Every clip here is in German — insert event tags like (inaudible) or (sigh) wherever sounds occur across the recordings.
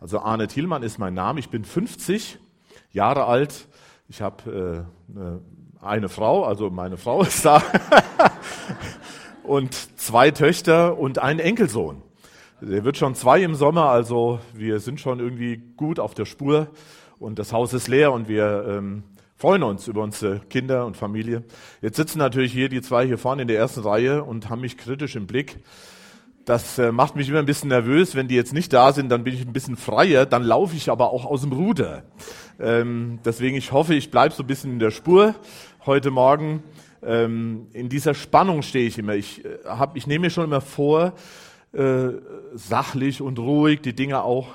Also Arne Thielmann ist mein Name. Ich bin 50 Jahre alt. Ich habe äh, eine, eine Frau, also meine Frau (laughs) ist da, und zwei Töchter und einen Enkelsohn. Der wird schon zwei im Sommer, also wir sind schon irgendwie gut auf der Spur und das Haus ist leer und wir ähm, freuen uns über unsere Kinder und Familie. Jetzt sitzen natürlich hier die zwei hier vorne in der ersten Reihe und haben mich kritisch im Blick. Das äh, macht mich immer ein bisschen nervös. Wenn die jetzt nicht da sind, dann bin ich ein bisschen freier. Dann laufe ich aber auch aus dem Ruder. Ähm, deswegen, ich hoffe, ich bleibe so ein bisschen in der Spur heute Morgen. Ähm, in dieser Spannung stehe ich immer. Ich, äh, hab, ich nehme mir schon immer vor, äh, sachlich und ruhig die Dinge auch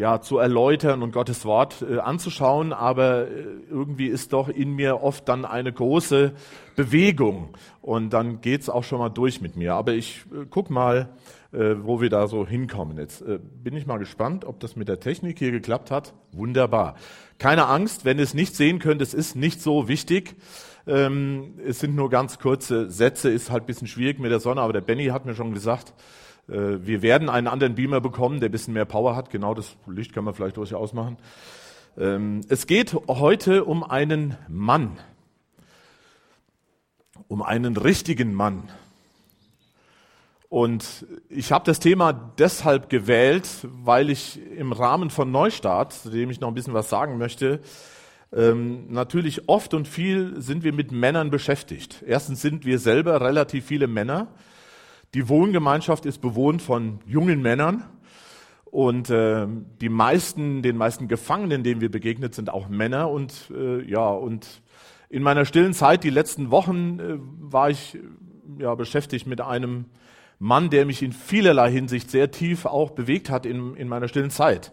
ja, zu erläutern und Gottes Wort äh, anzuschauen, aber äh, irgendwie ist doch in mir oft dann eine große Bewegung und dann geht's auch schon mal durch mit mir. Aber ich äh, guck mal, äh, wo wir da so hinkommen. Jetzt äh, bin ich mal gespannt, ob das mit der Technik hier geklappt hat. Wunderbar. Keine Angst, wenn ihr es nicht sehen könnt, es ist nicht so wichtig. Ähm, es sind nur ganz kurze Sätze, ist halt bisschen schwierig mit der Sonne, aber der Benny hat mir schon gesagt, wir werden einen anderen Beamer bekommen, der ein bisschen mehr Power hat. Genau das Licht kann man vielleicht durchaus machen. Ähm, es geht heute um einen Mann. Um einen richtigen Mann. Und ich habe das Thema deshalb gewählt, weil ich im Rahmen von Neustart, zu dem ich noch ein bisschen was sagen möchte, ähm, natürlich oft und viel sind wir mit Männern beschäftigt. Erstens sind wir selber relativ viele Männer. Die Wohngemeinschaft ist bewohnt von jungen Männern und äh, die meisten, den meisten Gefangenen, denen wir begegnet, sind auch Männer. Und äh, ja, und in meiner stillen Zeit, die letzten Wochen, äh, war ich ja beschäftigt mit einem Mann, der mich in vielerlei Hinsicht sehr tief auch bewegt hat in, in meiner stillen Zeit.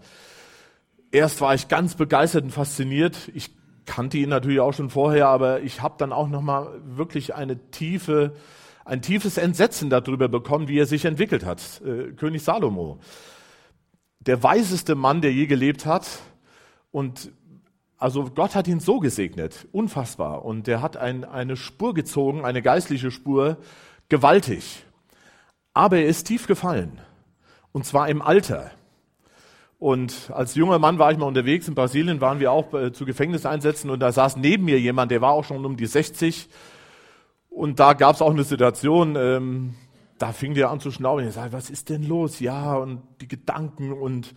Erst war ich ganz begeistert und fasziniert. Ich kannte ihn natürlich auch schon vorher, aber ich habe dann auch noch mal wirklich eine tiefe ein tiefes Entsetzen darüber bekommen, wie er sich entwickelt hat. Äh, König Salomo, der weiseste Mann, der je gelebt hat. Und also Gott hat ihn so gesegnet, unfassbar. Und er hat ein, eine Spur gezogen, eine geistliche Spur, gewaltig. Aber er ist tief gefallen. Und zwar im Alter. Und als junger Mann war ich mal unterwegs in Brasilien, waren wir auch äh, zu Gefängniseinsätzen und da saß neben mir jemand, der war auch schon um die 60 und da gab es auch eine Situation, ähm, da fing der an zu schnauben. Ich sagte, was ist denn los? Ja, und die Gedanken und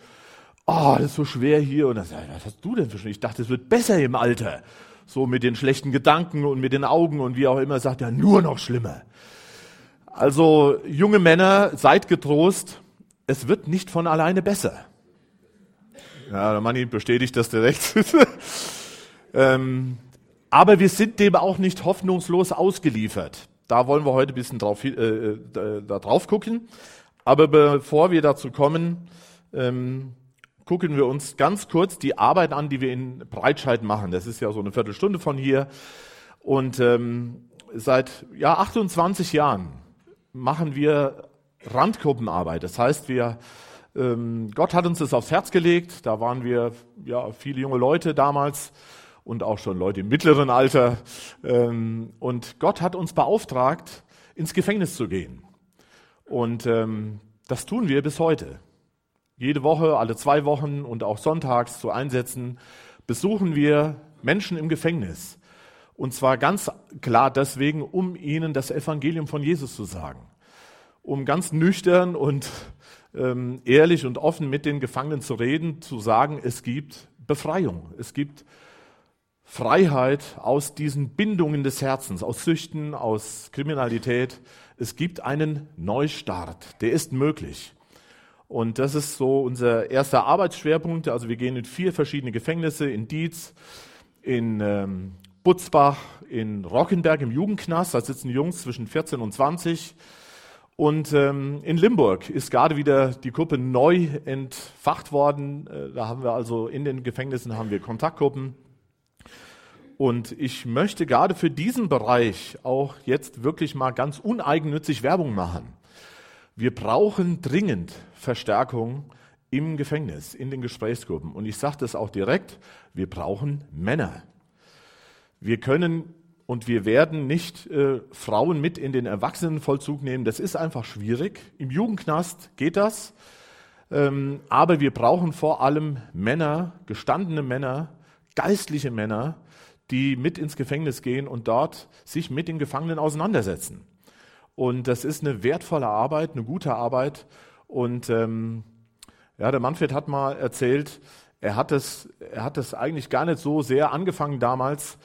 oh, das ist so schwer hier. Und dann sagte was hast du denn für? Ich dachte, es wird besser im Alter. So mit den schlechten Gedanken und mit den Augen und wie auch immer, sagt er, nur noch schlimmer. Also, junge Männer, seid getrost, es wird nicht von alleine besser. Ja, der Manni bestätigt das direkt. (laughs) ähm, aber wir sind dem auch nicht hoffnungslos ausgeliefert. Da wollen wir heute ein bisschen drauf, äh, äh, da drauf gucken. Aber bevor wir dazu kommen, ähm, gucken wir uns ganz kurz die Arbeit an, die wir in Breitscheid machen. Das ist ja so eine Viertelstunde von hier. Und ähm, seit ja, 28 Jahren machen wir Randgruppenarbeit. Das heißt, wir ähm, Gott hat uns das aufs Herz gelegt. Da waren wir ja viele junge Leute damals und auch schon Leute im mittleren Alter. Ähm, und Gott hat uns beauftragt, ins Gefängnis zu gehen. Und ähm, das tun wir bis heute. Jede Woche, alle zwei Wochen und auch sonntags zu Einsätzen besuchen wir Menschen im Gefängnis. Und zwar ganz klar deswegen, um ihnen das Evangelium von Jesus zu sagen. Um ganz nüchtern und ähm, ehrlich und offen mit den Gefangenen zu reden, zu sagen, es gibt Befreiung, es gibt Freiheit aus diesen Bindungen des Herzens, aus Süchten, aus Kriminalität. Es gibt einen Neustart, der ist möglich. Und das ist so unser erster Arbeitsschwerpunkt. Also wir gehen in vier verschiedene Gefängnisse, in Dietz, in ähm, Butzbach, in Rockenberg im Jugendknast, da sitzen Jungs zwischen 14 und 20. Und ähm, in Limburg ist gerade wieder die Gruppe neu entfacht worden. Äh, da haben wir also in den Gefängnissen haben wir Kontaktgruppen. Und ich möchte gerade für diesen Bereich auch jetzt wirklich mal ganz uneigennützig Werbung machen. Wir brauchen dringend Verstärkung im Gefängnis, in den Gesprächsgruppen. Und ich sage das auch direkt, wir brauchen Männer. Wir können und wir werden nicht äh, Frauen mit in den Erwachsenenvollzug nehmen. Das ist einfach schwierig. Im Jugendknast geht das. Ähm, aber wir brauchen vor allem Männer, gestandene Männer, geistliche Männer, die mit ins Gefängnis gehen und dort sich mit den Gefangenen auseinandersetzen. Und das ist eine wertvolle Arbeit, eine gute Arbeit. Und ähm, ja, der Manfred hat mal erzählt, er hat es, er hat es eigentlich gar nicht so sehr angefangen damals,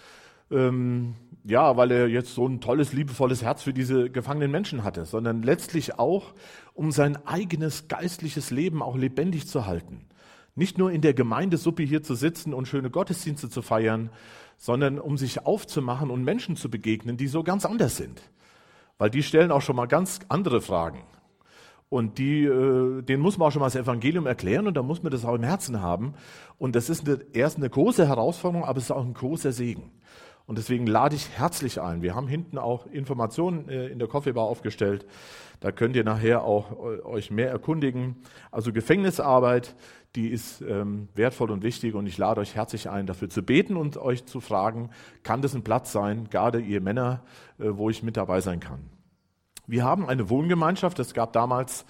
ähm, ja, weil er jetzt so ein tolles, liebevolles Herz für diese gefangenen Menschen hatte, sondern letztlich auch, um sein eigenes geistliches Leben auch lebendig zu halten. Nicht nur in der Gemeindesuppe hier zu sitzen und schöne Gottesdienste zu feiern, sondern um sich aufzumachen und Menschen zu begegnen, die so ganz anders sind. Weil die stellen auch schon mal ganz andere Fragen. Und die, äh, denen muss man auch schon mal das Evangelium erklären und da muss man das auch im Herzen haben. Und das ist eine, erst eine große Herausforderung, aber es ist auch ein großer Segen. Und deswegen lade ich herzlich ein. Wir haben hinten auch Informationen äh, in der Coffeebar aufgestellt. Da könnt ihr nachher auch äh, euch mehr erkundigen. Also Gefängnisarbeit, die ist ähm, wertvoll und wichtig und ich lade euch herzlich ein, dafür zu beten und euch zu fragen, kann das ein Platz sein, gerade ihr Männer, äh, wo ich mit dabei sein kann. Wir haben eine Wohngemeinschaft. Es gab damals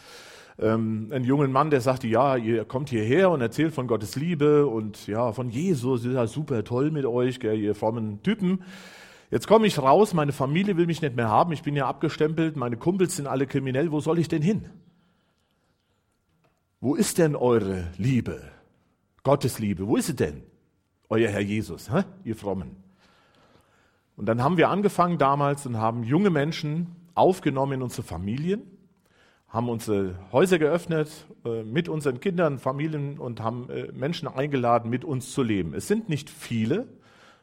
ähm, einen jungen Mann, der sagte, ja, ihr kommt hierher und erzählt von Gottes Liebe und ja, von Jesus, ist ja super toll mit euch, gell, ihr frommen Typen. Jetzt komme ich raus, meine Familie will mich nicht mehr haben, ich bin ja abgestempelt, meine Kumpels sind alle kriminell, wo soll ich denn hin? Wo ist denn eure Liebe? Gottes Liebe, wo ist sie denn? Euer Herr Jesus, hä? ihr Frommen. Und dann haben wir angefangen damals und haben junge Menschen aufgenommen in unsere Familien, haben unsere Häuser geöffnet äh, mit unseren Kindern, Familien und haben äh, Menschen eingeladen, mit uns zu leben. Es sind nicht viele.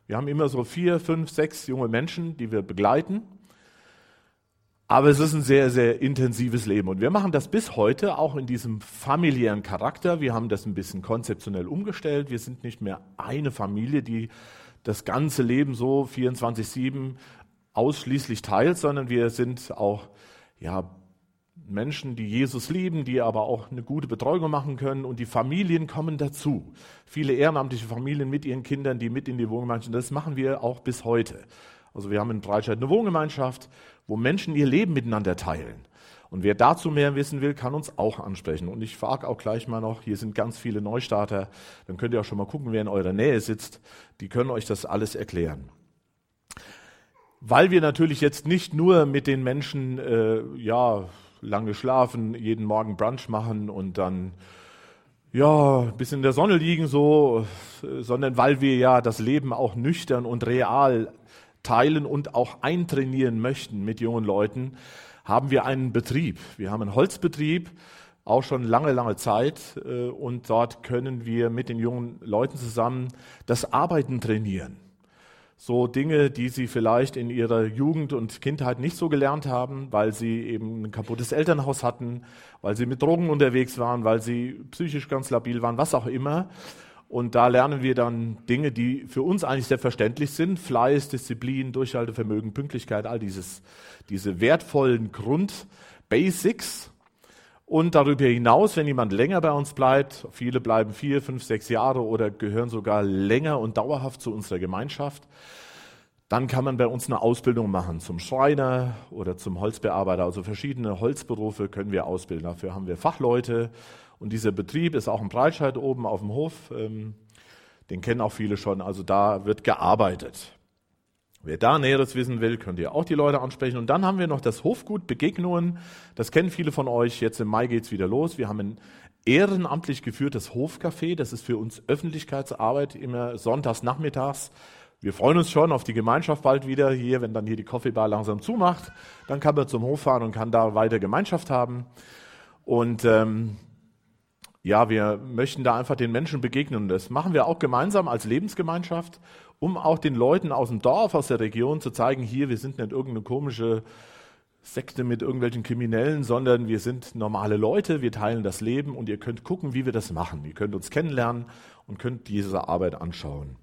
Wir haben immer so vier, fünf, sechs junge Menschen, die wir begleiten. Aber es ist ein sehr, sehr intensives Leben. Und wir machen das bis heute auch in diesem familiären Charakter. Wir haben das ein bisschen konzeptionell umgestellt. Wir sind nicht mehr eine Familie, die das ganze Leben so 24-7 ausschließlich teilt, sondern wir sind auch ja, Menschen, die Jesus lieben, die aber auch eine gute Betreuung machen können und die Familien kommen dazu. Viele ehrenamtliche Familien mit ihren Kindern, die mit in die Wohngemeinschaft, das machen wir auch bis heute. Also wir haben in Breitscheid eine Wohngemeinschaft, wo Menschen ihr Leben miteinander teilen. Und wer dazu mehr wissen will, kann uns auch ansprechen. Und ich frage auch gleich mal noch, hier sind ganz viele Neustarter, dann könnt ihr auch schon mal gucken, wer in eurer Nähe sitzt. Die können euch das alles erklären weil wir natürlich jetzt nicht nur mit den Menschen äh, ja lange schlafen, jeden Morgen Brunch machen und dann ja ein bisschen in der Sonne liegen so, sondern weil wir ja das Leben auch nüchtern und real teilen und auch eintrainieren möchten mit jungen Leuten, haben wir einen Betrieb. Wir haben einen Holzbetrieb, auch schon lange, lange Zeit. Äh, und dort können wir mit den jungen Leuten zusammen das Arbeiten trainieren so Dinge, die sie vielleicht in ihrer Jugend und Kindheit nicht so gelernt haben, weil sie eben ein kaputtes Elternhaus hatten, weil sie mit Drogen unterwegs waren, weil sie psychisch ganz labil waren, was auch immer. Und da lernen wir dann Dinge, die für uns eigentlich selbstverständlich sind. Fleiß, Disziplin, Durchhaltevermögen, Pünktlichkeit, all dieses, diese wertvollen Grundbasics. Und darüber hinaus, wenn jemand länger bei uns bleibt, viele bleiben vier, fünf, sechs Jahre oder gehören sogar länger und dauerhaft zu unserer Gemeinschaft, dann kann man bei uns eine Ausbildung machen zum Schreiner oder zum Holzbearbeiter. Also verschiedene Holzberufe können wir ausbilden. Dafür haben wir Fachleute. Und dieser Betrieb ist auch in Breitscheid oben auf dem Hof. Ähm, den kennen auch viele schon. Also da wird gearbeitet. Wer da Näheres wissen will, könnt ihr auch die Leute ansprechen. Und dann haben wir noch das Hofgut Begegnungen. Das kennen viele von euch. Jetzt im Mai geht's wieder los. Wir haben ein ehrenamtlich geführtes Hofcafé. Das ist für uns Öffentlichkeitsarbeit immer sonntags nachmittags. Wir freuen uns schon auf die Gemeinschaft bald wieder hier, wenn dann hier die Coffeebar langsam zumacht. Dann kann man zum Hof fahren und kann da weiter Gemeinschaft haben. Und ähm, ja, wir möchten da einfach den Menschen begegnen. Das machen wir auch gemeinsam als Lebensgemeinschaft um auch den Leuten aus dem Dorf, aus der Region zu zeigen, hier, wir sind nicht irgendeine komische Sekte mit irgendwelchen Kriminellen, sondern wir sind normale Leute, wir teilen das Leben und ihr könnt gucken, wie wir das machen. Ihr könnt uns kennenlernen und könnt diese Arbeit anschauen.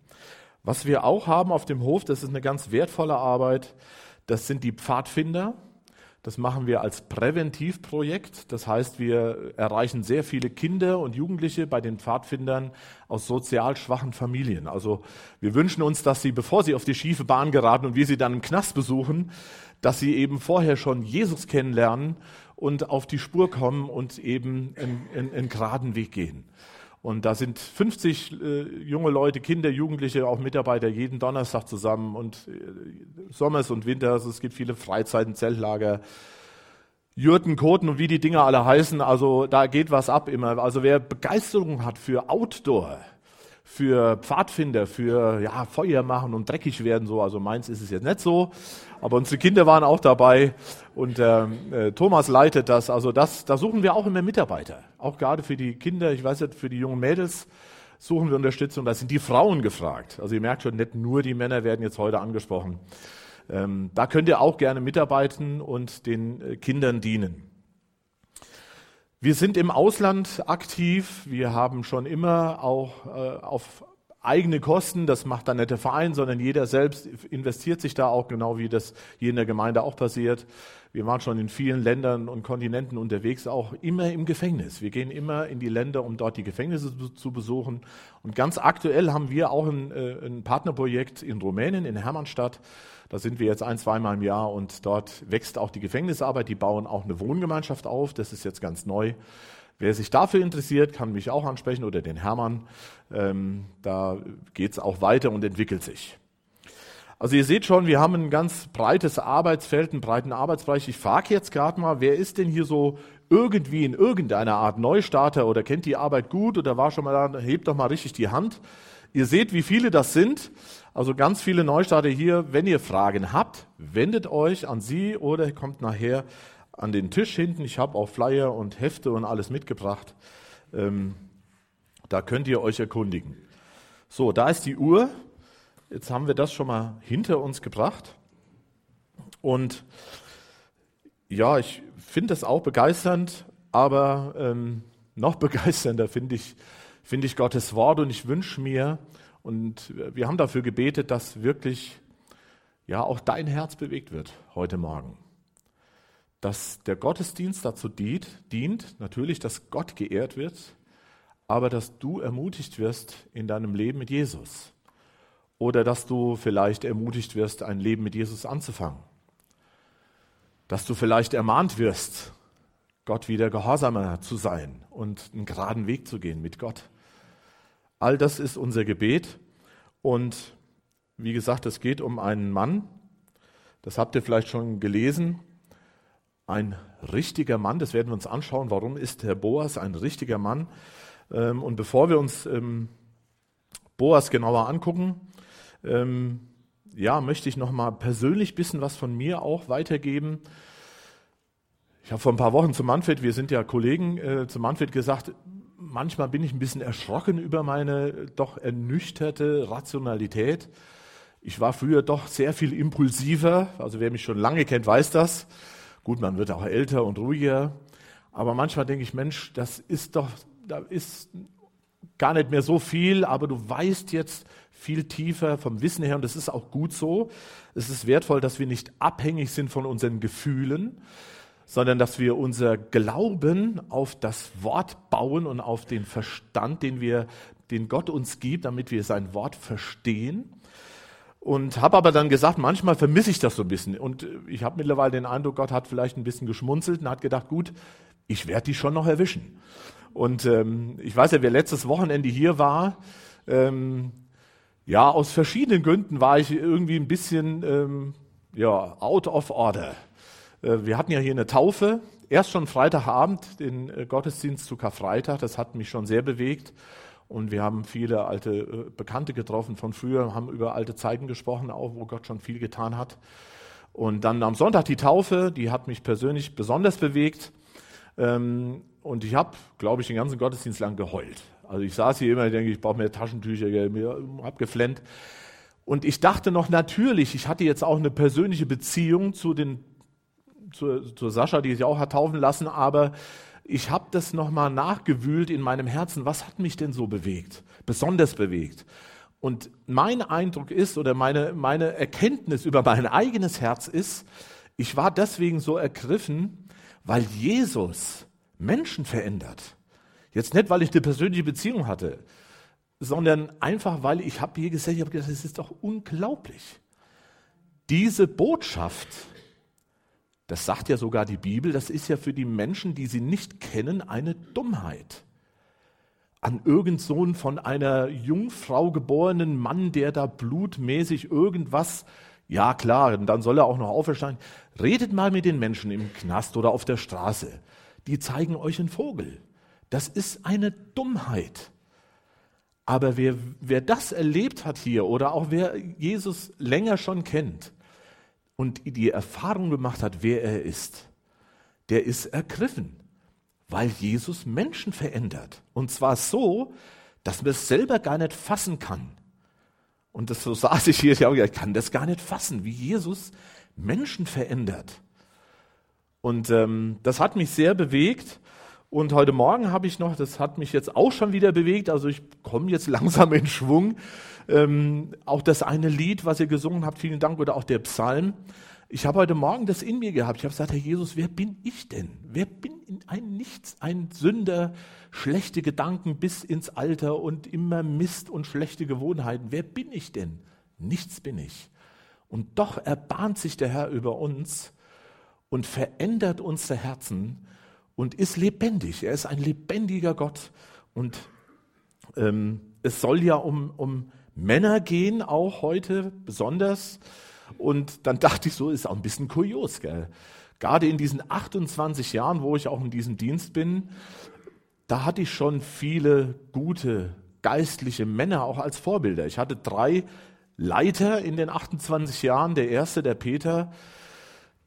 Was wir auch haben auf dem Hof, das ist eine ganz wertvolle Arbeit, das sind die Pfadfinder. Das machen wir als Präventivprojekt. Das heißt, wir erreichen sehr viele Kinder und Jugendliche bei den Pfadfindern aus sozial schwachen Familien. Also wir wünschen uns, dass sie, bevor sie auf die schiefe Bahn geraten und wir sie dann im Knast besuchen, dass sie eben vorher schon Jesus kennenlernen und auf die Spur kommen und eben einen, geraden Weg gehen. Und da sind 50 äh, junge Leute, Kinder, Jugendliche, auch Mitarbeiter jeden Donnerstag zusammen und äh, Sommers und Winters. Es gibt viele Freizeiten, Zeltlager, Jurten, Koten und wie die Dinger alle heißen. Also da geht was ab immer. Also wer Begeisterung hat für Outdoor, für Pfadfinder, für ja, Feuer machen und dreckig werden, so. Also meins ist es jetzt nicht so. Aber unsere Kinder waren auch dabei und ähm, äh, Thomas leitet das. Also das, da suchen wir auch immer Mitarbeiter. Auch gerade für die Kinder, ich weiß nicht, für die jungen Mädels suchen wir Unterstützung. Da sind die Frauen gefragt. Also ihr merkt schon, nicht nur die Männer werden jetzt heute angesprochen. Ähm, da könnt ihr auch gerne mitarbeiten und den äh, Kindern dienen. Wir sind im Ausland aktiv. Wir haben schon immer auch äh, auf eigene Kosten, das macht dann nicht der Verein, sondern jeder selbst investiert sich da auch, genau wie das hier in der Gemeinde auch passiert. Wir waren schon in vielen Ländern und Kontinenten unterwegs, auch immer im Gefängnis. Wir gehen immer in die Länder, um dort die Gefängnisse zu besuchen. Und ganz aktuell haben wir auch ein, äh, ein Partnerprojekt in Rumänien, in Hermannstadt. Da sind wir jetzt ein, zweimal im Jahr und dort wächst auch die Gefängnisarbeit. Die bauen auch eine Wohngemeinschaft auf. Das ist jetzt ganz neu. Wer sich dafür interessiert, kann mich auch ansprechen oder den Hermann. Ähm, da geht es auch weiter und entwickelt sich. Also ihr seht schon, wir haben ein ganz breites Arbeitsfeld, einen breiten Arbeitsbereich. Ich frage jetzt gerade mal, wer ist denn hier so irgendwie in irgendeiner Art Neustarter oder kennt die Arbeit gut oder war schon mal da, hebt doch mal richtig die Hand. Ihr seht, wie viele das sind. Also ganz viele Neustarter hier. Wenn ihr Fragen habt, wendet euch an sie oder kommt nachher an den Tisch hinten. Ich habe auch Flyer und Hefte und alles mitgebracht. Ähm, da könnt ihr euch erkundigen. So, da ist die Uhr. Jetzt haben wir das schon mal hinter uns gebracht. Und ja, ich finde das auch begeisternd, aber ähm, noch (laughs) begeisternder finde ich, finde ich Gottes Wort und ich wünsche mir, und wir haben dafür gebetet, dass wirklich ja auch dein Herz bewegt wird heute Morgen dass der Gottesdienst dazu dient, dient, natürlich, dass Gott geehrt wird, aber dass du ermutigt wirst in deinem Leben mit Jesus. Oder dass du vielleicht ermutigt wirst, ein Leben mit Jesus anzufangen. Dass du vielleicht ermahnt wirst, Gott wieder gehorsamer zu sein und einen geraden Weg zu gehen mit Gott. All das ist unser Gebet. Und wie gesagt, es geht um einen Mann. Das habt ihr vielleicht schon gelesen ein richtiger Mann. Das werden wir uns anschauen. Warum ist Herr Boas ein richtiger Mann? Ähm, und bevor wir uns ähm, Boas genauer angucken, ähm, ja, möchte ich noch mal persönlich ein bisschen was von mir auch weitergeben. Ich habe vor ein paar Wochen zu Manfred, wir sind ja Kollegen, äh, zu Manfred gesagt, manchmal bin ich ein bisschen erschrocken über meine doch ernüchterte Rationalität. Ich war früher doch sehr viel impulsiver, also wer mich schon lange kennt, weiß das. Gut, man wird auch älter und ruhiger, aber manchmal denke ich, Mensch, das ist doch, da ist gar nicht mehr so viel, aber du weißt jetzt viel tiefer vom Wissen her und das ist auch gut so. Es ist wertvoll, dass wir nicht abhängig sind von unseren Gefühlen, sondern dass wir unser Glauben auf das Wort bauen und auf den Verstand, den wir, den Gott uns gibt, damit wir sein Wort verstehen. Und habe aber dann gesagt, manchmal vermisse ich das so ein bisschen. Und ich habe mittlerweile den Eindruck, Gott hat vielleicht ein bisschen geschmunzelt und hat gedacht, gut, ich werde die schon noch erwischen. Und ähm, ich weiß ja, wer letztes Wochenende hier war, ähm, ja, aus verschiedenen Gründen war ich irgendwie ein bisschen ähm, ja, out of order. Äh, wir hatten ja hier eine Taufe, erst schon Freitagabend, den äh, Gottesdienst zu Karfreitag, das hat mich schon sehr bewegt. Und wir haben viele alte äh, Bekannte getroffen von früher, haben über alte Zeiten gesprochen, auch wo Gott schon viel getan hat. Und dann am Sonntag die Taufe, die hat mich persönlich besonders bewegt. Ähm, und ich habe, glaube ich, den ganzen Gottesdienst lang geheult. Also ich saß hier immer, denke ich, brauche mehr Taschentücher, habe geflennt. Und ich dachte noch natürlich, ich hatte jetzt auch eine persönliche Beziehung zu den, zu, zu Sascha, die sich auch hat taufen lassen, aber ich habe das nochmal nachgewühlt in meinem Herzen, was hat mich denn so bewegt, besonders bewegt. Und mein Eindruck ist oder meine, meine Erkenntnis über mein eigenes Herz ist, ich war deswegen so ergriffen, weil Jesus Menschen verändert. Jetzt nicht, weil ich eine persönliche Beziehung hatte, sondern einfach, weil ich habe hier gesehen, ich habe gedacht, das ist doch unglaublich. Diese Botschaft Das sagt ja sogar die Bibel, das ist ja für die Menschen, die sie nicht kennen, eine Dummheit. An irgend so von einer Jungfrau geborenen Mann, der da blutmäßig irgendwas, ja klar, dann soll er auch noch auferstehen. Redet mal mit den Menschen im Knast oder auf der Straße. Die zeigen euch einen Vogel. Das ist eine Dummheit. Aber wer, wer das erlebt hat hier oder auch wer Jesus länger schon kennt, und die Erfahrung gemacht hat, wer er ist, der ist ergriffen, weil Jesus Menschen verändert. Und zwar so, dass man es selber gar nicht fassen kann. Und das, so saß ich hier, ich kann das gar nicht fassen, wie Jesus Menschen verändert. Und ähm, das hat mich sehr bewegt. Und heute Morgen habe ich noch, das hat mich jetzt auch schon wieder bewegt, also ich komme jetzt (laughs) langsam in Schwung, ähm, auch das eine Lied, was ihr gesungen habt, vielen Dank, oder auch der Psalm. Ich habe heute Morgen das in mir gehabt. Ich habe gesagt, Herr Jesus, wer bin ich denn? Wer bin ein Nichts, ein Sünder, schlechte Gedanken bis ins Alter und immer Mist und schlechte Gewohnheiten. Wer bin ich denn? Nichts bin ich. Und doch erbahnt sich der Herr über uns und verändert unsere Herzen und ist lebendig. Er ist ein lebendiger Gott. Und ähm, es soll ja um, um Männer gehen, auch heute besonders. Und dann dachte ich so, ist auch ein bisschen kurios, gell? Gerade in diesen 28 Jahren, wo ich auch in diesem Dienst bin, da hatte ich schon viele gute geistliche Männer auch als Vorbilder. Ich hatte drei Leiter in den 28 Jahren. Der erste, der Peter,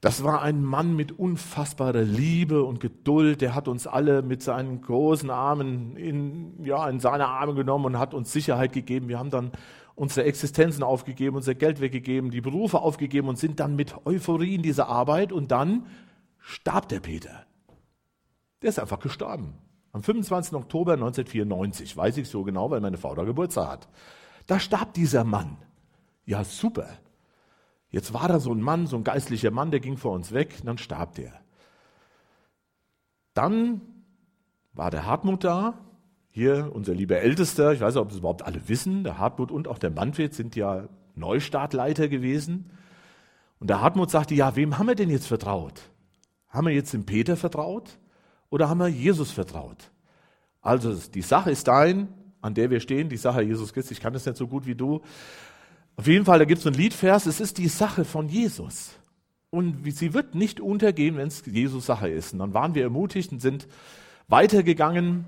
das war ein Mann mit unfassbarer Liebe und Geduld. Der hat uns alle mit seinen großen Armen in, ja, in seine Arme genommen und hat uns Sicherheit gegeben. Wir haben dann unsere Existenzen aufgegeben, unser Geld weggegeben, die Berufe aufgegeben und sind dann mit Euphorie in dieser Arbeit. Und dann starb der Peter. Der ist einfach gestorben. Am 25. Oktober 1994, weiß ich so genau, weil meine Frau da Geburtstag hat. Da starb dieser Mann. Ja, super. Jetzt war da so ein Mann, so ein geistlicher Mann, der ging vor uns weg, dann starb der. Dann war der Hartmut da, hier unser lieber Ältester, ich weiß nicht, ob es überhaupt alle wissen, der Hartmut und auch der Manfred sind ja Neustartleiter gewesen. Und der Hartmut sagte, ja, wem haben wir denn jetzt vertraut? Haben wir jetzt dem Peter vertraut oder haben wir Jesus vertraut? Also die Sache ist dein, an der wir stehen, die Sache Jesus Christus, ich kann das nicht so gut wie du, auf jeden Fall, da gibt es einen Liedvers, es ist die Sache von Jesus. Und sie wird nicht untergehen, wenn es Jesus Sache ist. Und dann waren wir ermutigt und sind weitergegangen.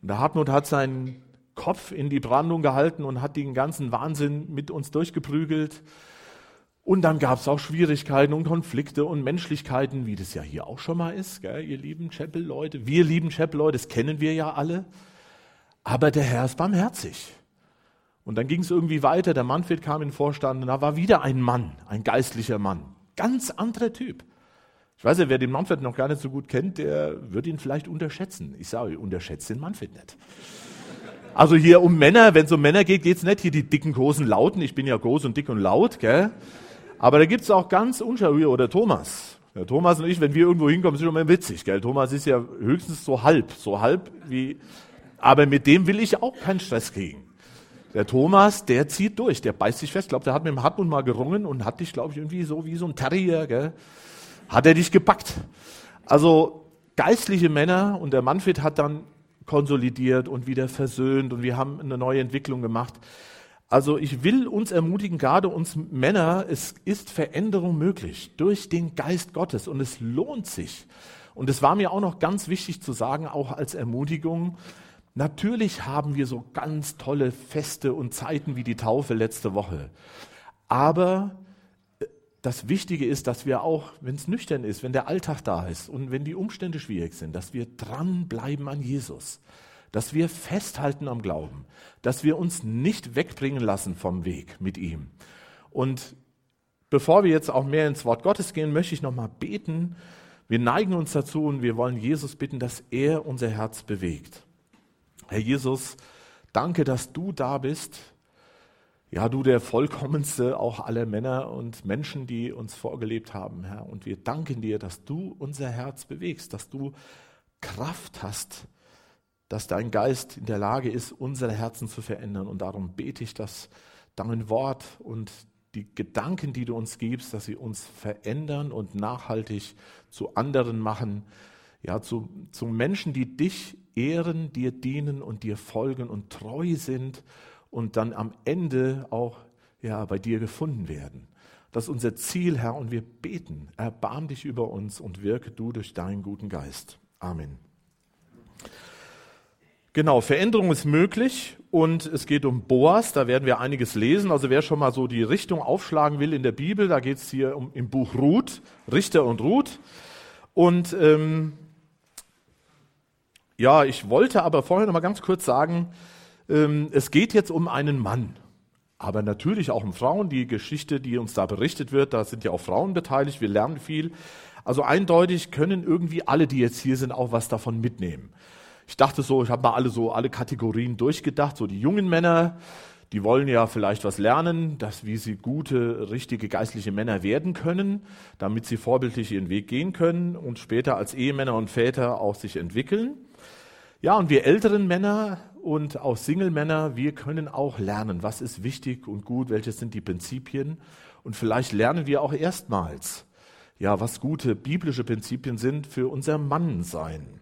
Und der Hartmut hat seinen Kopf in die Brandung gehalten und hat den ganzen Wahnsinn mit uns durchgeprügelt. Und dann gab es auch Schwierigkeiten und Konflikte und Menschlichkeiten, wie das ja hier auch schon mal ist, gell, ihr lieben Chapel-Leute. Wir lieben Chapel-Leute, das kennen wir ja alle. Aber der Herr ist barmherzig. Und dann ging es irgendwie weiter, der Manfred kam in den Vorstand und da war wieder ein Mann, ein geistlicher Mann. Ganz anderer Typ. Ich weiß ja, wer den Manfred noch gar nicht so gut kennt, der wird ihn vielleicht unterschätzen. Ich sage, unterschätzt den Manfred nicht. Also hier um Männer, wenn es um Männer geht, geht es nicht hier die dicken, großen Lauten. Ich bin ja groß und dick und laut, gell? Aber da gibt es auch ganz unscharf, oder Thomas. Der Thomas und ich, wenn wir irgendwo hinkommen, ist schon mal witzig, gell? Thomas ist ja höchstens so halb, so halb wie, aber mit dem will ich auch keinen Stress kriegen. Der Thomas, der zieht durch, der beißt sich fest. Ich glaube, der hat mit dem Hartmut mal gerungen und hat dich, glaube ich, irgendwie so wie so ein Terrier, gell? hat er dich gepackt. Also geistliche Männer und der Manfred hat dann konsolidiert und wieder versöhnt und wir haben eine neue Entwicklung gemacht. Also ich will uns ermutigen, gerade uns Männer, es ist Veränderung möglich durch den Geist Gottes und es lohnt sich. Und es war mir auch noch ganz wichtig zu sagen, auch als Ermutigung, Natürlich haben wir so ganz tolle Feste und Zeiten wie die Taufe letzte Woche. Aber äh, das Wichtige ist, dass wir auch, wenn es nüchtern ist, wenn der Alltag da ist und wenn die Umstände schwierig sind, dass wir dranbleiben an Jesus, dass wir festhalten am Glauben, dass wir uns nicht wegbringen lassen vom Weg mit ihm. Und bevor wir jetzt auch mehr ins Wort Gottes gehen, möchte ich nochmal beten. Wir neigen uns dazu und wir wollen Jesus bitten, dass er unser Herz bewegt. Herr Jesus, danke, dass du da bist. Ja, du der vollkommenste auch aller Männer und Menschen, die uns vorgelebt haben, Herr. Und wir danken dir, dass du unser Herz bewegst, dass du Kraft hast, dass dein Geist in der Lage ist, unsere Herzen zu verändern. Und darum bete ich, dass dein Wort und die Gedanken, die du uns gibst, dass sie uns verändern und nachhaltig zu anderen machen, ja, zu, zu Menschen, die dich ehren, dir dienen und dir folgen und treu sind und dann am Ende auch ja, bei dir gefunden werden. Das ist unser Ziel, Herr, und wir beten, erbarm dich über uns und wirke du durch deinen guten Geist. Amen. Genau, Veränderung ist möglich und es geht um Boas, da werden wir einiges lesen. Also wer schon mal so die Richtung aufschlagen will in der Bibel, da geht es hier um, im Buch Ruth, Richter und Ruth. Und ähm, ja, ich wollte aber vorher noch mal ganz kurz sagen, ähm, es geht jetzt um einen Mann, aber natürlich auch um Frauen. Die Geschichte, die uns da berichtet wird, da sind ja auch Frauen beteiligt, wir lernen viel. Also eindeutig können irgendwie alle, die jetzt hier sind, auch was davon mitnehmen. Ich dachte so, ich habe mal alle so alle Kategorien durchgedacht, so die jungen Männer, die wollen ja vielleicht was lernen, dass wie sie gute, richtige geistliche Männer werden können, damit sie vorbildlich ihren Weg gehen können und später als Ehemänner und Väter auch sich entwickeln. Ja, und wir älteren Männer und auch Single-Männer, wir können auch lernen, was ist wichtig und gut, welche sind die Prinzipien. Und vielleicht lernen wir auch erstmals, ja, was gute biblische Prinzipien sind für unser Mannsein.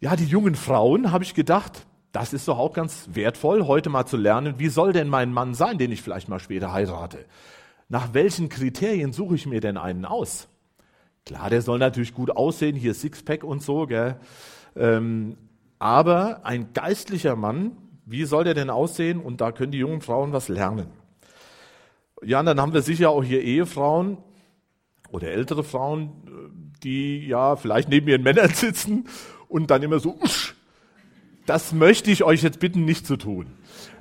Ja, die jungen Frauen, habe ich gedacht, das ist doch auch ganz wertvoll, heute mal zu lernen, wie soll denn mein Mann sein, den ich vielleicht mal später heirate? Nach welchen Kriterien suche ich mir denn einen aus? Klar, der soll natürlich gut aussehen, hier Sixpack und so, gell? Ähm, aber ein geistlicher Mann, wie soll der denn aussehen? Und da können die jungen Frauen was lernen. Ja, und dann haben wir sicher auch hier Ehefrauen oder ältere Frauen, die ja vielleicht neben ihren Männern (laughs) sitzen und dann immer so, das möchte ich euch jetzt bitten, nicht zu tun.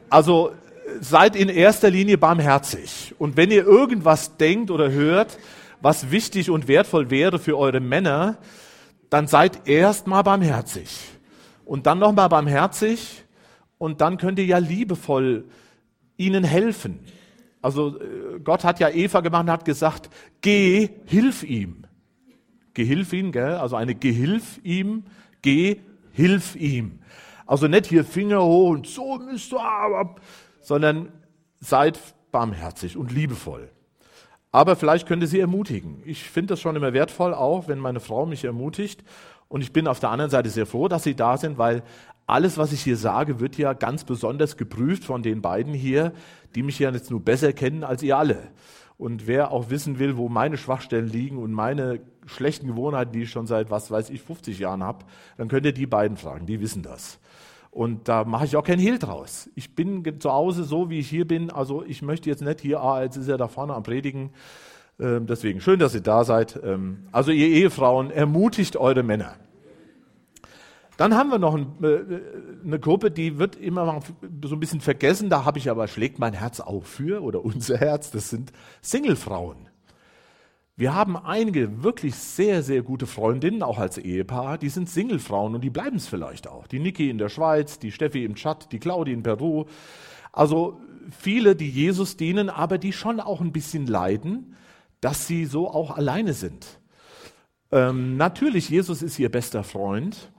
Also seid in erster Linie barmherzig. Und wenn ihr irgendwas denkt oder hört, was wichtig und wertvoll wäre für eure Männer, dann seid erstmal barmherzig. Und dann nochmal barmherzig und dann könnt ihr ja liebevoll ihnen helfen. Also äh, Gott hat ja Eva gemacht und hat gesagt, geh, hilf ihm. Gehilf ihm, gell? also eine Gehilf ihm, geh, hilf ihm. Also nicht hier Finger hoch und so müsst du aber, sondern seid barmherzig und liebevoll. Aber vielleicht könnt ihr sie ermutigen. Ich finde das schon immer wertvoll, auch wenn meine Frau mich ermutigt. Und ich bin auf der anderen Seite sehr froh, dass sie da sind, weil alles, was ich hier sage, wird ja ganz besonders geprüft von den beiden hier, die mich ja jetzt nur besser kennen als ihr alle. Und wer auch wissen will, wo meine Schwachstellen liegen und meine schlechten Gewohnheiten, die ich schon seit, was weiß ich, 50 Jahren habe, dann könnt ihr die beiden fragen, die wissen das. Und da mache ich auch kein Hehl draus. Ich bin zu Hause so, wie ich hier bin. Also ich möchte jetzt nicht hier, ah, jetzt ist er da vorne am Predigen. Ähm, deswegen schön, dass ihr da seid. Ähm, also ihr Ehefrauen, ermutigt eure Männer. Dann haben wir noch ein, äh, eine Gruppe, die wird immer so ein bisschen vergessen. Da habe ich aber schlägt mein Herz auch für oder unser Herz. Das sind Singlefrauen. Wir haben einige wirklich sehr, sehr gute Freundinnen, auch als Ehepaar, die sind Singlefrauen und die bleiben es vielleicht auch. Die Niki in der Schweiz, die Steffi im Tschad, die Claudi in Peru. Also viele, die Jesus dienen, aber die schon auch ein bisschen leiden, dass sie so auch alleine sind. Ähm, natürlich, Jesus ist ihr bester Freund,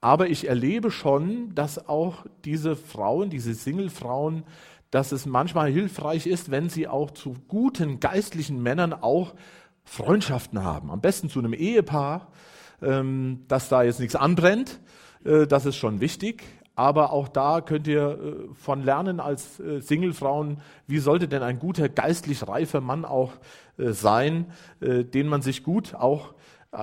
aber ich erlebe schon, dass auch diese Frauen, diese Singlefrauen, dass es manchmal hilfreich ist, wenn sie auch zu guten geistlichen Männern auch Freundschaften haben. Am besten zu einem Ehepaar, ähm, dass da jetzt nichts anbrennt. Äh, das ist schon wichtig. Aber auch da könnt ihr äh, von lernen als äh, Singlefrauen, wie sollte denn ein guter geistlich reifer Mann auch sein, den man sich gut auch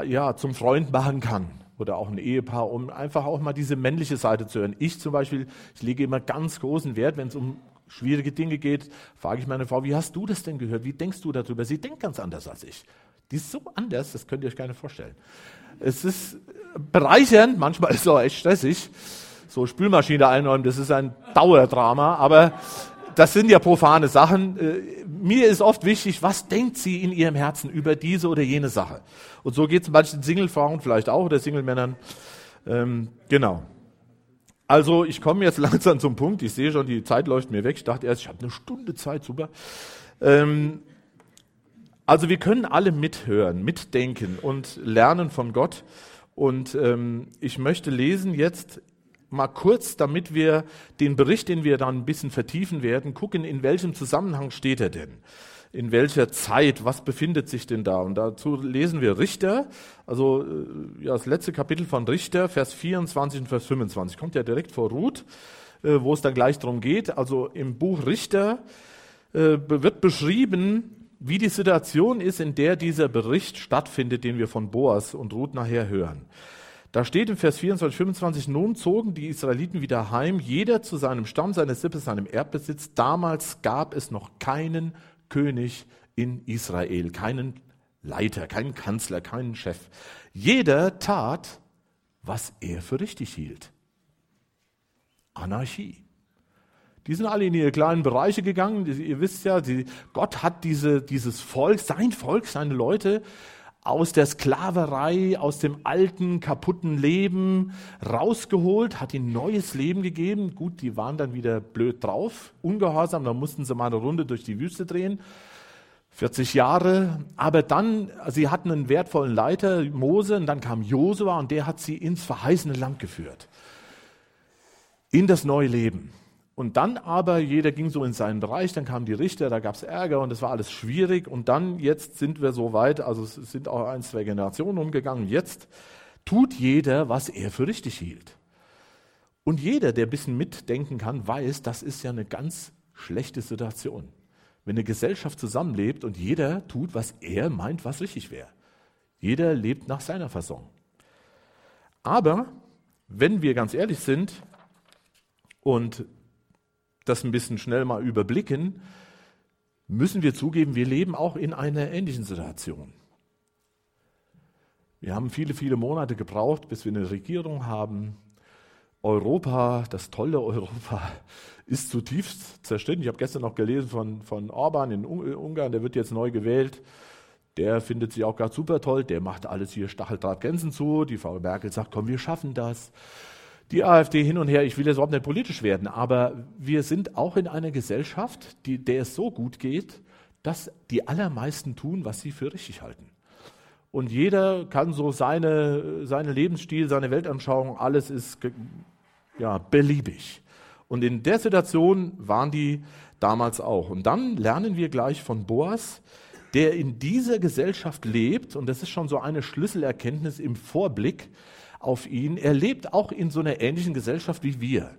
ja, zum Freund machen kann oder auch ein Ehepaar, um einfach auch mal diese männliche Seite zu hören. Ich zum Beispiel, ich lege immer ganz großen Wert, wenn es um schwierige Dinge geht, frage ich meine Frau, wie hast du das denn gehört? Wie denkst du darüber? Sie denkt ganz anders als ich. Die ist so anders, das könnt ihr euch gar nicht vorstellen. Es ist bereichernd, manchmal ist es auch echt stressig. So Spülmaschine einräumen, das ist ein Dauerdrama, aber das sind ja profane Sachen. Äh, mir ist oft wichtig, was denkt sie in ihrem Herzen über diese oder jene Sache. Und so geht es manchen Singlefrauen vielleicht auch oder Singlemännern. Ähm, genau. Also ich komme jetzt (laughs) langsam zum Punkt. Ich sehe schon, die Zeit läuft mir weg. Ich dachte erst, ich habe eine Stunde Zeit, super. Ähm, also wir können alle mithören, mitdenken und lernen von Gott. Und ähm, ich möchte lesen jetzt mal kurz, damit wir den Bericht, den wir dann ein bisschen vertiefen werden, gucken, in welchem Zusammenhang steht er denn? In welcher Zeit? Was befindet sich denn da? Und dazu lesen wir Richter, also äh, ja, das letzte Kapitel von Richter, Vers 24 und Vers 25. Kommt ja direkt vor Ruth, äh, wo es dann gleich darum geht. Also im Buch Richter äh, wird beschrieben, wie die Situation ist, in der dieser Bericht stattfindet, den wir von Boas und Ruth nachher hören. Da steht im Vers 24, 25, nun zogen die Israeliten wieder heim, jeder zu seinem Stamm, seiner Sippe, seinem Erbbesitz. Damals gab es noch keinen König in Israel, keinen Leiter, keinen Kanzler, keinen Chef. Jeder tat, was er für richtig hielt. Anarchie. Die sind alle in ihre kleinen Bereiche gegangen. Ihr wisst ja, die, Gott hat diese, dieses Volk, sein Volk, seine Leute aus der Sklaverei, aus dem alten, kaputten Leben rausgeholt, hat ihnen neues Leben gegeben. Gut, die waren dann wieder blöd drauf, ungehorsam, dann mussten sie mal eine Runde durch die Wüste drehen. 40 Jahre, aber dann, sie hatten einen wertvollen Leiter, Mose, und dann kam Josua und der hat sie ins verheißene Land geführt. In das neue Leben. Und dann aber, jeder ging so in seinen Bereich, dann kamen die Richter, da gab es Ärger und es war alles schwierig. Und dann, jetzt sind wir so weit, also es sind auch ein, zwei Generationen umgegangen, jetzt tut jeder, was er für richtig hielt. Und jeder, der ein bisschen mitdenken kann, weiß, das ist ja eine ganz schlechte Situation. Wenn eine Gesellschaft zusammenlebt und jeder tut, was er meint, was richtig wäre. Jeder lebt nach seiner Fassung. Aber wenn wir ganz ehrlich sind und das ein bisschen schnell mal überblicken, müssen wir zugeben, wir leben auch in einer ähnlichen Situation. Wir haben viele, viele Monate gebraucht, bis wir eine Regierung haben. Europa, das tolle Europa, (laughs) ist zutiefst zerstritten. Ich habe gestern noch gelesen von, von Orban in Ungarn, der wird jetzt neu gewählt. Der findet sich auch gerade super toll, der macht alles hier Stacheldrahtgrenzen zu. Die Frau Merkel sagt, komm, wir schaffen das die AfD hin und her. Ich will jetzt überhaupt nicht politisch werden, aber wir sind auch in einer Gesellschaft, die, der es so gut geht, dass die allermeisten tun, was sie für richtig halten. Und jeder kann so seine, seine Lebensstil, seine Weltanschauung, alles ist ja, beliebig. Und in der Situation waren die damals auch. Und dann lernen wir gleich von Boas, der in dieser Gesellschaft lebt, und das ist schon so eine Schlüsselerkenntnis im Vorblick, auf ihn. Er lebt auch in so einer ähnlichen Gesellschaft wie wir.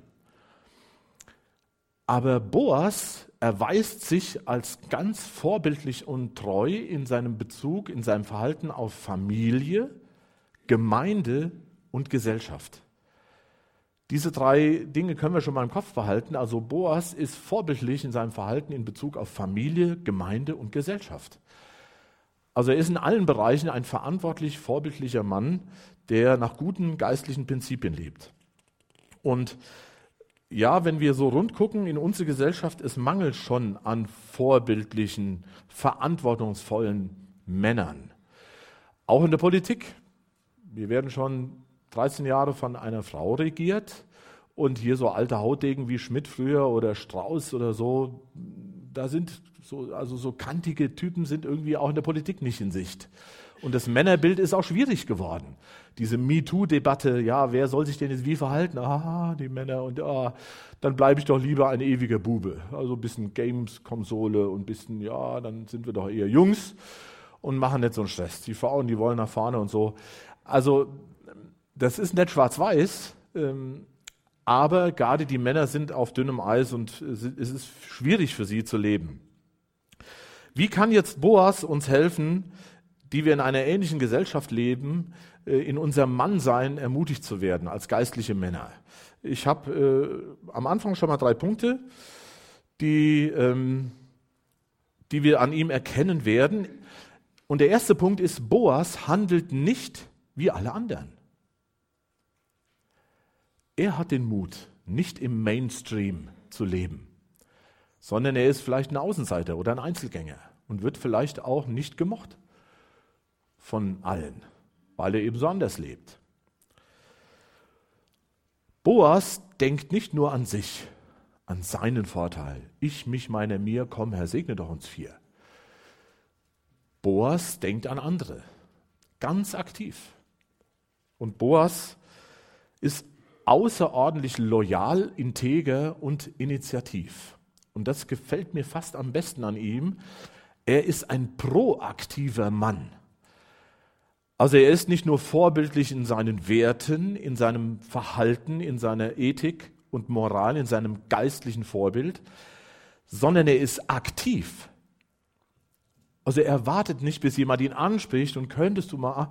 Aber Boas erweist sich als ganz vorbildlich und treu in seinem Bezug, in seinem Verhalten auf Familie, Gemeinde und Gesellschaft. Diese drei Dinge können wir schon mal im Kopf behalten. Also Boas ist vorbildlich in seinem Verhalten in Bezug auf Familie, Gemeinde und Gesellschaft. Also er ist in allen Bereichen ein verantwortlich, vorbildlicher Mann, der nach guten geistlichen Prinzipien lebt. Und ja, wenn wir so rund gucken in unsere Gesellschaft, es mangelt schon an vorbildlichen, verantwortungsvollen Männern. Auch in der Politik. Wir werden schon 13 Jahre von einer Frau regiert und hier so alte Hautdegen wie Schmidt früher oder Strauß oder so, da sind so, also so kantige Typen sind irgendwie auch in der Politik nicht in Sicht. Und das Männerbild ist auch schwierig geworden. Diese MeToo-Debatte, ja, wer soll sich denn jetzt wie verhalten? Ah, die Männer und ah, dann bleibe ich doch lieber ein ewiger Bube. Also ein bisschen Games-Konsole und ein bisschen, ja, dann sind wir doch eher Jungs und machen nicht so einen Stress. Die Frauen, die wollen nach vorne und so. Also, das ist nicht schwarz-weiß, ähm, aber gerade die Männer sind auf dünnem Eis und es ist schwierig für sie zu leben. Wie kann jetzt Boas uns helfen, die wir in einer ähnlichen Gesellschaft leben, äh, in unserem Mannsein ermutigt zu werden als geistliche Männer. Ich habe äh, am Anfang schon mal drei Punkte, die, ähm, die wir an ihm erkennen werden. Und der erste Punkt ist, Boas handelt nicht wie alle anderen. Er hat den Mut, nicht im Mainstream zu leben, sondern er ist vielleicht ein Außenseiter oder ein Einzelgänger und wird vielleicht auch nicht gemocht von allen, weil er eben so anders lebt. Boas denkt nicht nur an sich, an seinen Vorteil. Ich, mich, meine, mir, komm, Herr, segne doch uns vier. Boas denkt an andere, ganz aktiv. Und Boas ist außerordentlich loyal, integer und initiativ. Und das gefällt mir fast am besten an ihm. Er ist ein proaktiver Mann. Also er ist nicht nur vorbildlich in seinen Werten, in seinem Verhalten, in seiner Ethik und Moral, in seinem geistlichen Vorbild, sondern er ist aktiv. Also er wartet nicht, bis jemand ihn anspricht und könntest du mal,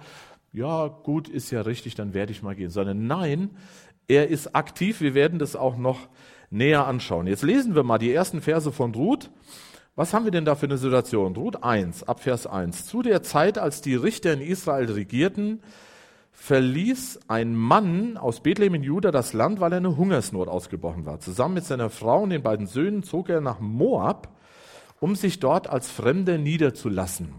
ja gut, ist ja richtig, dann werde ich mal gehen, sondern nein, er ist aktiv. Wir werden das auch noch näher anschauen. Jetzt lesen wir mal die ersten Verse von Ruth. Was haben wir denn da für eine Situation? Ruth 1, ab Vers 1. Zu der Zeit, als die Richter in Israel regierten, verließ ein Mann aus Bethlehem in Juda das Land, weil er eine Hungersnot ausgebrochen war. Zusammen mit seiner Frau und den beiden Söhnen zog er nach Moab, um sich dort als Fremder niederzulassen.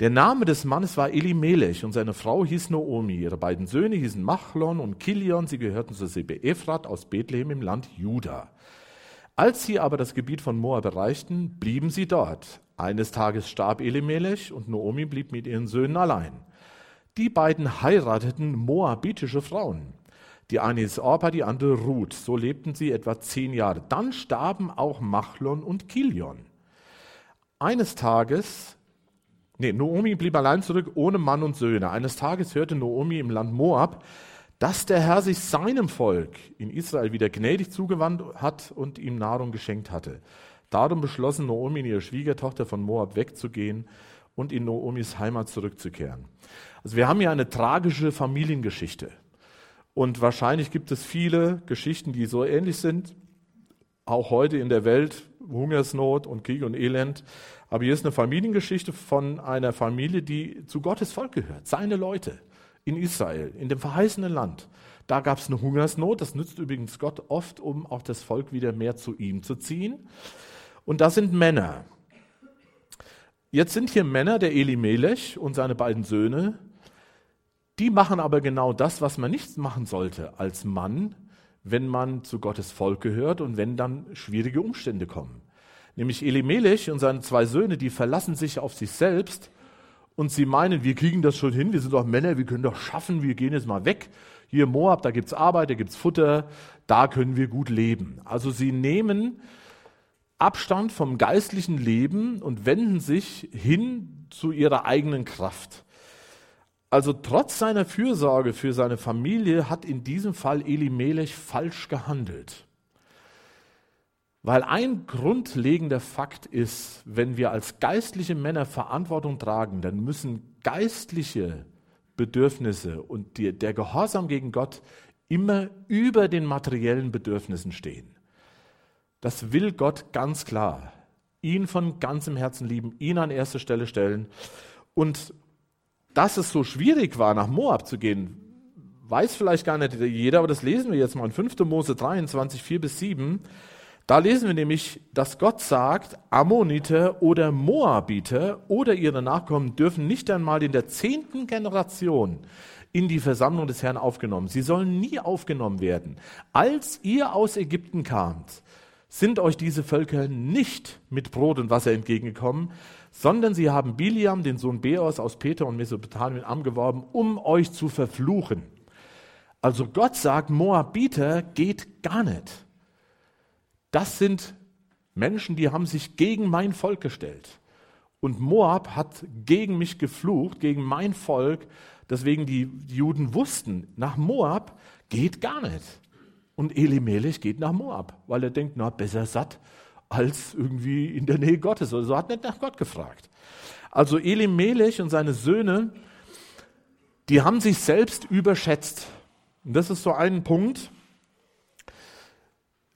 Der Name des Mannes war Elimelech und seine Frau hieß Noomi. Ihre beiden Söhne hießen Machlon und Kilion. Sie gehörten zur Sippe Ephrat aus Bethlehem im Land Juda. Als sie aber das Gebiet von Moab erreichten, blieben sie dort. Eines Tages starb Elimelech und Noomi blieb mit ihren Söhnen allein. Die beiden heirateten moabitische Frauen. Die eine ist Orpa, die andere Ruth. So lebten sie etwa zehn Jahre. Dann starben auch Machlon und Kilion. Eines Tages, nee, Noomi blieb allein zurück, ohne Mann und Söhne. Eines Tages hörte Noomi im Land Moab, dass der Herr sich seinem Volk in Israel wieder gnädig zugewandt hat und ihm Nahrung geschenkt hatte. Darum beschlossen Noomi und ihre Schwiegertochter von Moab wegzugehen und in Noomis Heimat zurückzukehren. Also wir haben hier eine tragische Familiengeschichte. Und wahrscheinlich gibt es viele Geschichten, die so ähnlich sind. Auch heute in der Welt, Hungersnot und Krieg und Elend. Aber hier ist eine Familiengeschichte von einer Familie, die zu Gottes Volk gehört, seine Leute in Israel, in dem verheißenen Land. Da gab es eine Hungersnot, das nützt übrigens Gott oft, um auch das Volk wieder mehr zu ihm zu ziehen. Und das sind Männer. Jetzt sind hier Männer, der Elimelech und seine beiden Söhne, die machen aber genau das, was man nicht machen sollte als Mann, wenn man zu Gottes Volk gehört und wenn dann schwierige Umstände kommen. Nämlich Elimelech und seine zwei Söhne, die verlassen sich auf sich selbst und sie meinen, wir kriegen das schon hin, wir sind doch Männer, wir können doch schaffen, wir gehen jetzt mal weg. Hier in Moab, da gibt es Arbeit, da gibt es Futter, da können wir gut leben. Also sie nehmen Abstand vom geistlichen Leben und wenden sich hin zu ihrer eigenen Kraft. Also trotz seiner Fürsorge für seine Familie hat in diesem Fall Elimelech falsch gehandelt. Weil ein grundlegender Fakt ist, wenn wir als geistliche Männer Verantwortung tragen, dann müssen geistliche Bedürfnisse und die, der Gehorsam gegen Gott immer über den materiellen Bedürfnissen stehen. Das will Gott ganz klar. Ihn von ganzem Herzen lieben, ihn an erste Stelle stellen. Und dass es so schwierig war, nach Moab zu gehen, weiß vielleicht gar nicht jeder, aber das lesen wir jetzt mal in 5. Mose 23, 4 bis 7. Da lesen wir nämlich, dass Gott sagt, Ammoniter oder Moabiter oder ihre Nachkommen dürfen nicht einmal in der zehnten Generation in die Versammlung des Herrn aufgenommen. Sie sollen nie aufgenommen werden. Als ihr aus Ägypten kamt, sind euch diese Völker nicht mit Brot und Wasser entgegengekommen, sondern sie haben Biliam, den Sohn Beos aus Peter und Mesopotamien, angeworben, um euch zu verfluchen. Also Gott sagt, Moabiter geht gar nicht. Das sind Menschen, die haben sich gegen mein Volk gestellt. Und Moab hat gegen mich geflucht, gegen mein Volk. Deswegen die Juden wussten, nach Moab geht gar nicht. Und Elimelech geht nach Moab, weil er denkt, na, besser satt als irgendwie in der Nähe Gottes. Also hat nicht nach Gott gefragt. Also Elimelech und seine Söhne, die haben sich selbst überschätzt. Und das ist so ein Punkt,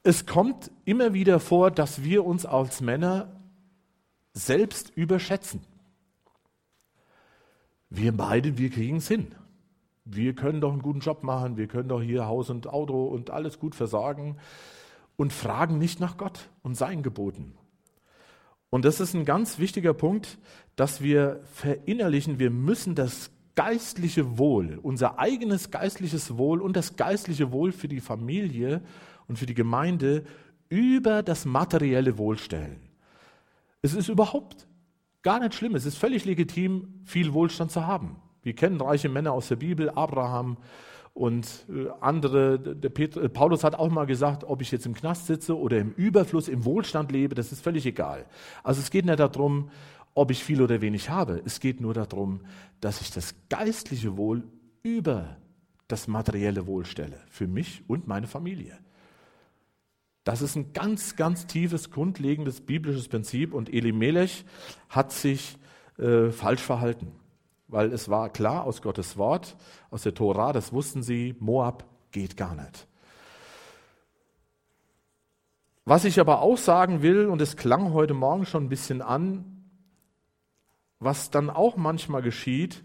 es kommt immer wieder vor, dass wir uns als Männer selbst überschätzen. Wir meinen, wir kriegen es hin. Wir können doch einen guten Job machen, wir können doch hier Haus und Auto und alles gut versorgen und fragen nicht nach Gott und seinen Geboten. Und das ist ein ganz wichtiger Punkt, dass wir verinnerlichen, wir müssen das geistliche Wohl, unser eigenes geistliches Wohl und das geistliche Wohl für die Familie und für die Gemeinde über das materielle Wohl stellen. Es ist überhaupt gar nicht schlimm. Es ist völlig legitim, viel Wohlstand zu haben. Wir kennen reiche Männer aus der Bibel, Abraham Und äh, andere, der Petrus, äh, Paulus hat auch mal gesagt, ob ich jetzt im Knast sitze oder im Überfluss, im Wohlstand lebe, das ist völlig egal. Also es geht nicht darum, ob ich viel oder wenig habe. Es geht nur darum, dass ich das geistliche Wohl über das materielle Wohl stelle, für mich und meine Familie. Das ist ein ganz, ganz tiefes, grundlegendes biblisches Prinzip und Elimelech hat sich äh, falsch verhalten, weil es war klar aus Gottes Wort, aus der Tora, das wussten sie, Moab geht gar nicht. Was ich aber auch sagen will, und es klang heute Morgen schon ein bisschen an, was dann auch manchmal geschieht,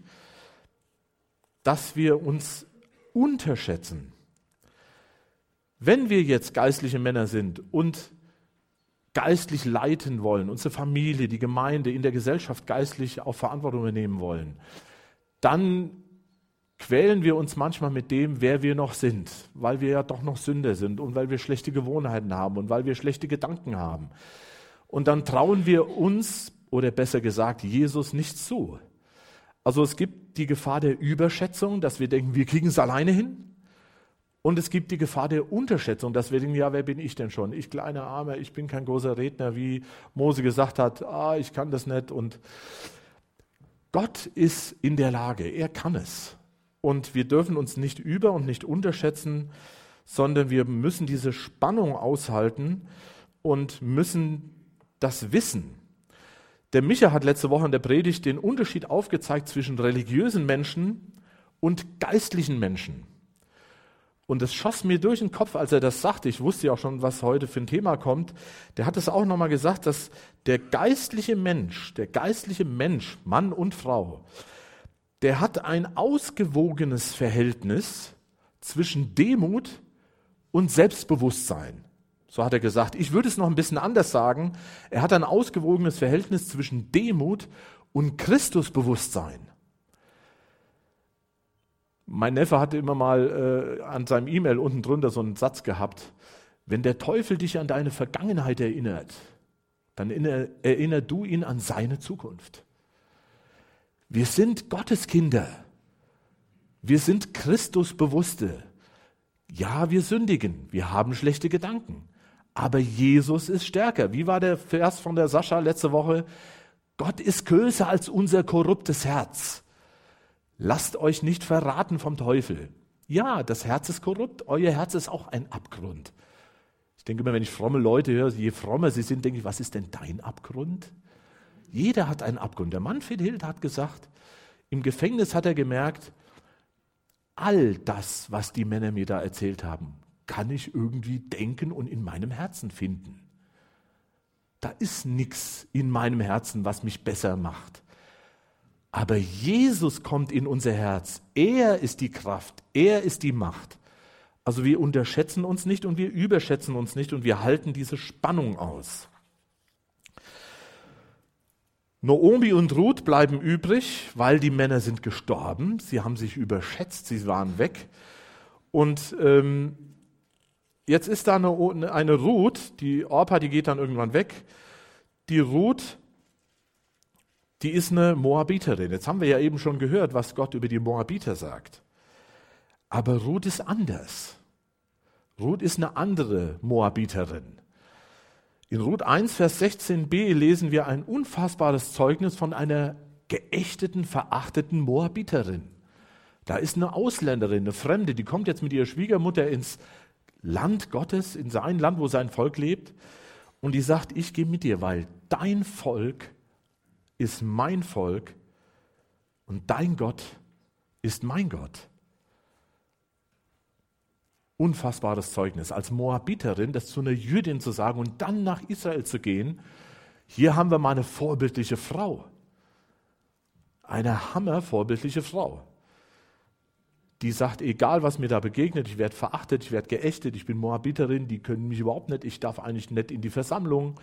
dass wir uns unterschätzen. Wenn wir jetzt geistliche Männer sind und geistlich leiten wollen, unsere Familie, die Gemeinde, in der Gesellschaft geistlich auch Verantwortung übernehmen wollen, dann quälen wir uns manchmal mit dem, wer wir noch sind, weil wir ja doch noch Sünder sind und weil wir schlechte Gewohnheiten haben und weil wir schlechte Gedanken haben. Und dann trauen wir uns, oder besser gesagt, Jesus nicht zu. Also es gibt die Gefahr der Überschätzung, dass wir denken, wir kriegen es alleine hin. Und es gibt die Gefahr der Unterschätzung, dass wir denken, ja, wer bin ich denn schon? Ich kleiner Armer, ich bin kein großer Redner, wie Mose gesagt hat, ah, ich kann das nicht. Und Gott ist in der Lage, er kann es. Und wir dürfen uns nicht über und nicht unterschätzen, sondern wir müssen diese Spannung aushalten und müssen das wissen. Der Micha hat letzte Woche in der Predigt den Unterschied aufgezeigt zwischen religiösen Menschen und geistlichen Menschen. Und es schoss mir durch den Kopf, als er das sagte. Ich wusste ja auch schon, was heute für ein Thema kommt. Der hat es auch nochmal gesagt, dass der geistliche Mensch, der geistliche Mensch, Mann und Frau, der hat ein ausgewogenes Verhältnis zwischen Demut und Selbstbewusstsein. So hat er gesagt. Ich würde es noch ein bisschen anders sagen. Er hat ein ausgewogenes Verhältnis zwischen Demut und Christusbewusstsein. Mein Neffe hatte immer mal äh, an seinem E-Mail unten drunter so einen Satz gehabt. Wenn der Teufel dich an deine Vergangenheit erinnert, dann erinnere du ihn an seine Zukunft. Wir sind Gottes Kinder. Wir sind Christusbewusste. Ja, wir sündigen. Wir haben schlechte Gedanken. Aber Jesus ist stärker. Wie war der Vers von der Sascha letzte Woche? Gott ist größer als unser korruptes Herz. Lasst euch nicht verraten vom Teufel. Ja, das Herz ist korrupt, euer Herz ist auch ein Abgrund. Ich denke immer, wenn ich fromme Leute höre, je frommer sie sind, denke ich, was ist denn dein Abgrund? Jeder hat einen Abgrund. Der Manfred Hild hat gesagt, im Gefängnis hat er gemerkt, all das, was die Männer mir da erzählt haben, kann ich irgendwie denken und in meinem Herzen finden. Da ist nichts in meinem Herzen, was mich besser macht. Aber Jesus kommt in unser Herz. Er ist die Kraft. Er ist die Macht. Also wir unterschätzen uns nicht und wir überschätzen uns nicht und wir halten diese Spannung aus. Noomi und Ruth bleiben übrig, weil die Männer sind gestorben. Sie haben sich überschätzt, sie waren weg. Und ähm, jetzt ist da eine, eine Ruth, die Orpa, die geht dann irgendwann weg. Die Ruth die ist eine Moabiterin. Jetzt haben wir ja eben schon gehört, was Gott über die Moabiter sagt. Aber Ruth ist anders. Ruth ist eine andere Moabiterin. In Ruth 1, Vers 16b lesen wir ein unfassbares Zeugnis von einer geächteten, verachteten Moabiterin. Da ist eine Ausländerin, eine Fremde, die kommt jetzt mit ihrer Schwiegermutter ins Land Gottes, in sein Land, wo sein Volk lebt, und die sagt, ich gehe mit dir, weil dein Volk ist mein Volk und dein Gott ist mein Gott. Unfassbares Zeugnis. Als Moabiterin, das zu einer Jüdin zu sagen und dann nach Israel zu gehen, hier haben wir mal eine vorbildliche Frau. Eine hammervorbildliche Frau. Die sagt, egal was mir da begegnet, ich werde verachtet, ich werde geächtet, ich bin Moabiterin, die können mich überhaupt nicht, ich darf eigentlich nicht in die Versammlung,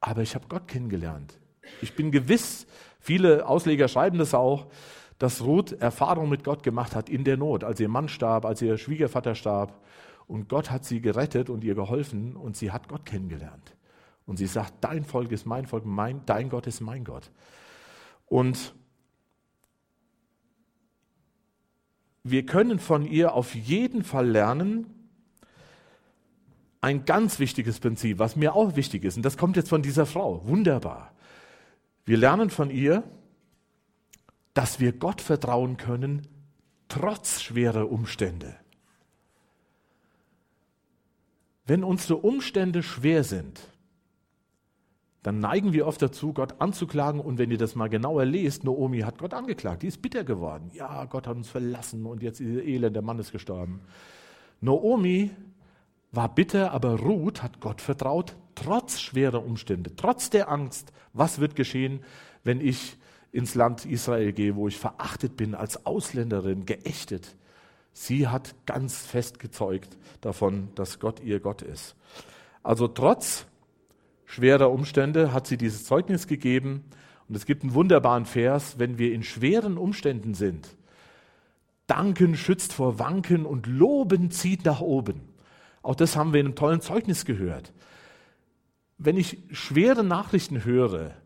aber ich habe Gott kennengelernt. Ich bin gewiss, viele Ausleger schreiben das auch, dass Ruth Erfahrung mit Gott gemacht hat in der Not, als ihr Mann starb, als ihr Schwiegervater starb. Und Gott hat sie gerettet und ihr geholfen und sie hat Gott kennengelernt. Und sie sagt, dein Volk ist mein Volk, mein, dein Gott ist mein Gott. Und wir können von ihr auf jeden Fall lernen, ein ganz wichtiges Prinzip, was mir auch wichtig ist, und das kommt jetzt von dieser Frau, wunderbar. Wir lernen von ihr, dass wir Gott vertrauen können, trotz schwerer Umstände. Wenn unsere Umstände schwer sind, dann neigen wir oft dazu, Gott anzuklagen. Und wenn ihr das mal genauer lest, Naomi hat Gott angeklagt. Die ist bitter geworden. Ja, Gott hat uns verlassen und jetzt ist elend, der Mann ist gestorben. Naomi war bitter, aber Ruth hat Gott vertraut, trotz schwerer Umstände, trotz der Angst. Was wird geschehen, wenn ich ins Land Israel gehe, wo ich verachtet bin, als Ausländerin, geächtet? Sie hat ganz fest gezeugt davon, dass Gott ihr Gott ist. Also trotz schwerer Umstände hat sie dieses Zeugnis gegeben. Und es gibt einen wunderbaren Vers, wenn wir in schweren Umständen sind. Danken schützt vor Wanken und Loben zieht nach oben. Auch das haben wir in einem tollen Zeugnis gehört. Wenn ich schwere Nachrichten höre,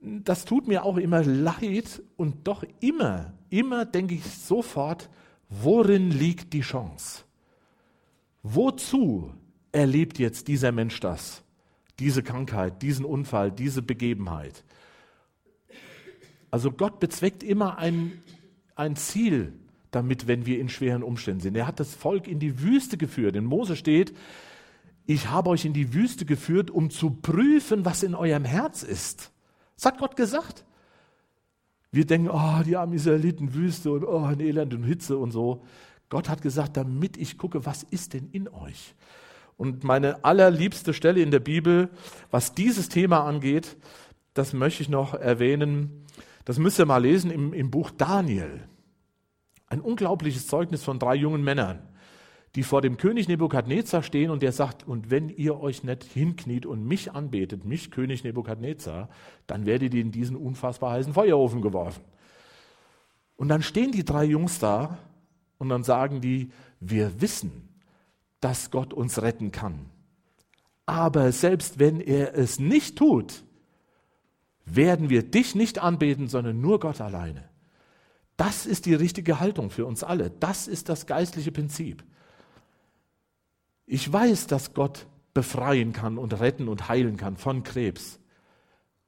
das tut mir auch immer leid und doch immer, immer denke ich sofort, worin liegt die Chance? Wozu erlebt jetzt dieser Mensch das? diese Krankheit, diesen Unfall, diese Begebenheit. Also Gott bezweckt immer ein, ein Ziel damit, wenn wir in schweren Umständen sind. Er hat das Volk in die Wüste geführt. In Mose steht, ich habe euch in die Wüste geführt, um zu prüfen, was in eurem Herz ist. Das hat Gott gesagt. Wir denken, oh, die armen Israeliten, Wüste und oh, ein Elend und Hitze und so. Gott hat gesagt, damit ich gucke, was ist denn in euch? Und meine allerliebste Stelle in der Bibel, was dieses Thema angeht, das möchte ich noch erwähnen. Das müsst ihr mal lesen im, im Buch Daniel. Ein unglaubliches Zeugnis von drei jungen Männern, die vor dem König Nebukadnezar stehen und der sagt, und wenn ihr euch nicht hinkniet und mich anbetet, mich König Nebukadnezar, dann werdet ihr in diesen unfassbar heißen Feuerofen geworfen. Und dann stehen die drei Jungs da und dann sagen die, wir wissen, dass Gott uns retten kann. Aber selbst wenn er es nicht tut, werden wir dich nicht anbeten, sondern nur Gott alleine. Das ist die richtige Haltung für uns alle. Das ist das geistliche Prinzip. Ich weiß, dass Gott befreien kann und retten und heilen kann von Krebs.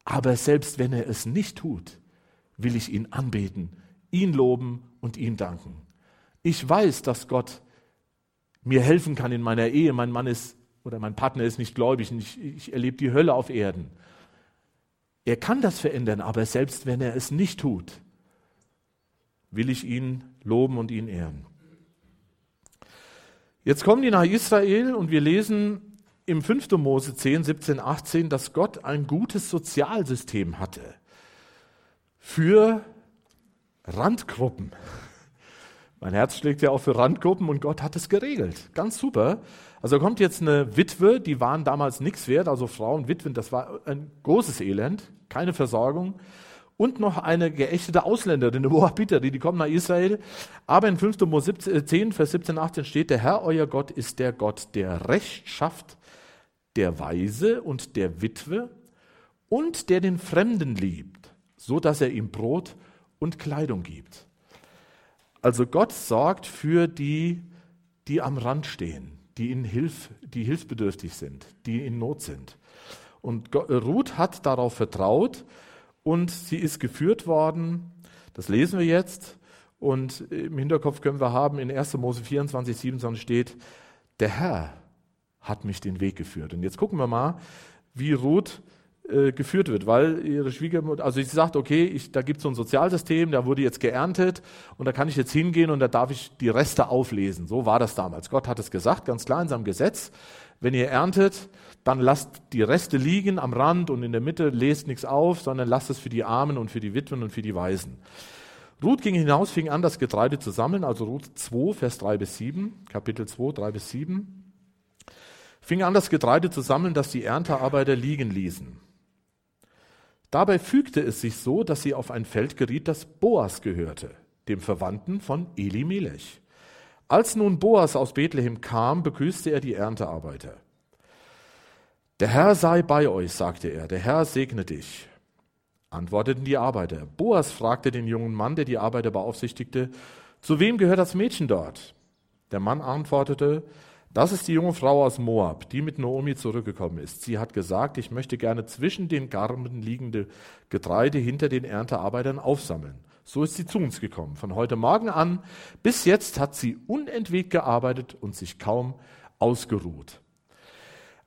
Aber selbst wenn er es nicht tut, will ich ihn anbeten, ihn loben und ihm danken. Ich weiß, dass Gott mir helfen kann in meiner Ehe. Mein Mann ist oder mein Partner ist nicht gläubig und ich, ich erlebe die Hölle auf Erden. Er kann das verändern, aber selbst wenn er es nicht tut, will ich ihn loben und ihn ehren. Jetzt kommen die nach Israel und wir lesen im 5. Mose 10, 17, 18, dass Gott ein gutes Sozialsystem hatte für Randgruppen. Mein Herz schlägt ja auch für Randgruppen und Gott hat es geregelt. Ganz super. Also kommt jetzt eine Witwe, die waren damals nichts wert, also Frauen, Witwen, das war ein großes Elend, keine Versorgung. Und noch eine geächtete Ausländerin, (laughs) eine Moabiterin, die kommen nach Israel. Aber in 5. Mose 10, Vers 17, 18 steht, der Herr, euer Gott, ist der Gott, der Recht schafft, der Weise und der Witwe und der den Fremden liebt, so dass er ihm Brot und Kleidung gibt. Also Gott sorgt für die, die am Rand stehen, die, in Hilf, die hilfsbedürftig sind, die in Not sind. Und Ruth hat darauf vertraut und sie ist geführt worden. Das lesen wir jetzt. Und im Hinterkopf können wir haben, in 1. Mose 24, 27 steht, der Herr hat mich den Weg geführt. Und jetzt gucken wir mal, wie Ruth äh, geführt wird, weil ihre Schwiegermutter, also sie sagt, okay, ich, da gibt es so ein Sozialsystem, da wurde jetzt geerntet und da kann ich jetzt hingehen und da darf ich die Reste auflesen. So war das damals. Gott hat es gesagt, ganz klar in seinem Gesetz. Wenn ihr erntet, dann lasst die Reste liegen am Rand und in der Mitte, lest nichts auf, sondern lasst es für die Armen und für die Witwen und für die Waisen. Ruth ging hinaus, fing an, das Getreide zu sammeln, also Ruth 2, Vers 3 bis 7, Kapitel 2, 3 bis 7. Fing an, das Getreide zu sammeln, das die Erntearbeiter liegen ließen. Dabei fügte es sich so, dass sie auf ein Feld geriet, das Boas gehörte, dem Verwandten von Elimelech. Als nun Boas aus Bethlehem kam, begrüßte er die Erntearbeiter. Der Herr sei bei euch, sagte er, der Herr segne dich. Antworteten die Arbeiter. Boas fragte den jungen Mann, der die Arbeiter beaufsichtigte, Zu wem gehört das Mädchen dort? Der Mann antwortete, das ist die junge Frau aus Moab, die mit Naomi zurückgekommen ist. Sie hat gesagt, ich möchte gerne zwischen den Garben liegende Getreide hinter den Erntearbeitern aufsammeln. So ist sie zu uns gekommen. Von heute Morgen an bis jetzt hat sie unentwegt gearbeitet und sich kaum ausgeruht.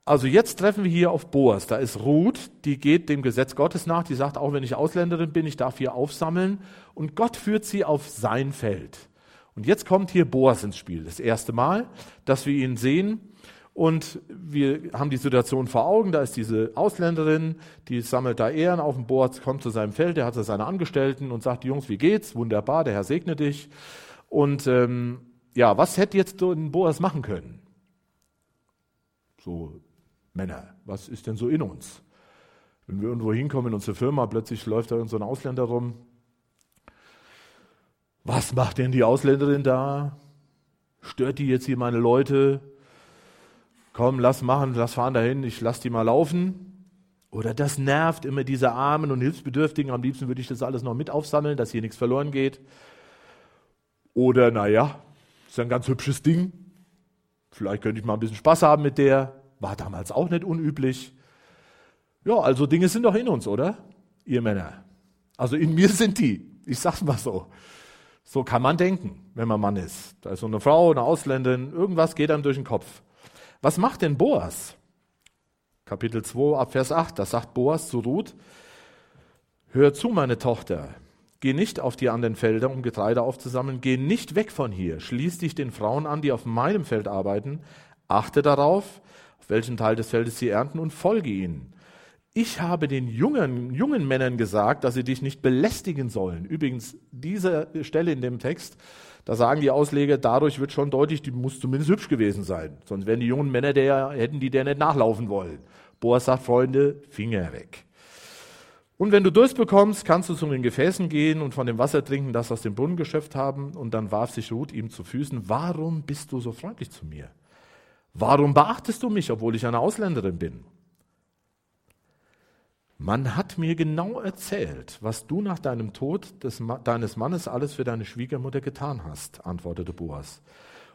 Also jetzt treffen wir hier auf Boas. Da ist Ruth, die geht dem Gesetz Gottes nach. Die sagt, auch wenn ich Ausländerin bin, ich darf hier aufsammeln. Und Gott führt sie auf sein Feld. Und jetzt kommt hier Boas ins Spiel. Das erste Mal, dass wir ihn sehen. Und wir haben die Situation vor Augen. Da ist diese Ausländerin, die sammelt da Ehren auf dem Boas, kommt zu seinem Feld, der hat da seine Angestellten und sagt, Jungs, wie geht's? Wunderbar, der Herr segne dich. Und ähm, ja, was hätte jetzt so ein Boas machen können? So, Männer, was ist denn so in uns? Wenn wir irgendwo hinkommen in unsere Firma, plötzlich läuft da so ein Ausländer rum, was macht denn die Ausländerin da? Stört die jetzt hier meine Leute? Komm, lass machen, lass fahren dahin, ich lass die mal laufen. Oder das nervt immer diese Armen und Hilfsbedürftigen. Am liebsten würde ich das alles noch mit aufsammeln, dass hier nichts verloren geht. Oder, naja, ist ein ganz hübsches Ding. Vielleicht könnte ich mal ein bisschen Spaß haben mit der. War damals auch nicht unüblich. Ja, also Dinge sind doch in uns, oder? Ihr Männer. Also in mir sind die. Ich sag's mal so. So kann man denken, wenn man Mann ist. Da ist so eine Frau, eine Ausländerin, irgendwas geht einem durch den Kopf. Was macht denn Boas? Kapitel 2 ab Vers 8, da sagt Boas zu Ruth, Hör zu, meine Tochter, geh nicht auf die anderen Felder, um Getreide aufzusammeln, geh nicht weg von hier, schließ dich den Frauen an, die auf meinem Feld arbeiten, achte darauf, auf welchem Teil des Feldes sie ernten und folge ihnen. Ich habe den jungen, jungen Männern gesagt, dass sie dich nicht belästigen sollen. Übrigens, diese Stelle in dem Text, da sagen die Ausleger, dadurch wird schon deutlich, die muss zumindest hübsch gewesen sein. Sonst wären die jungen Männer der, hätten die der nicht nachlaufen wollen. Boas sagt, Freunde, Finger weg. Und wenn du Durst bekommst, kannst du zu den Gefäßen gehen und von dem Wasser trinken, das aus dem Brunnen geschöpft haben. Und dann warf sich Ruth ihm zu Füßen. Warum bist du so freundlich zu mir? Warum beachtest du mich, obwohl ich eine Ausländerin bin? Man hat mir genau erzählt, was du nach deinem Tod des, deines Mannes alles für deine Schwiegermutter getan hast, antwortete Boas.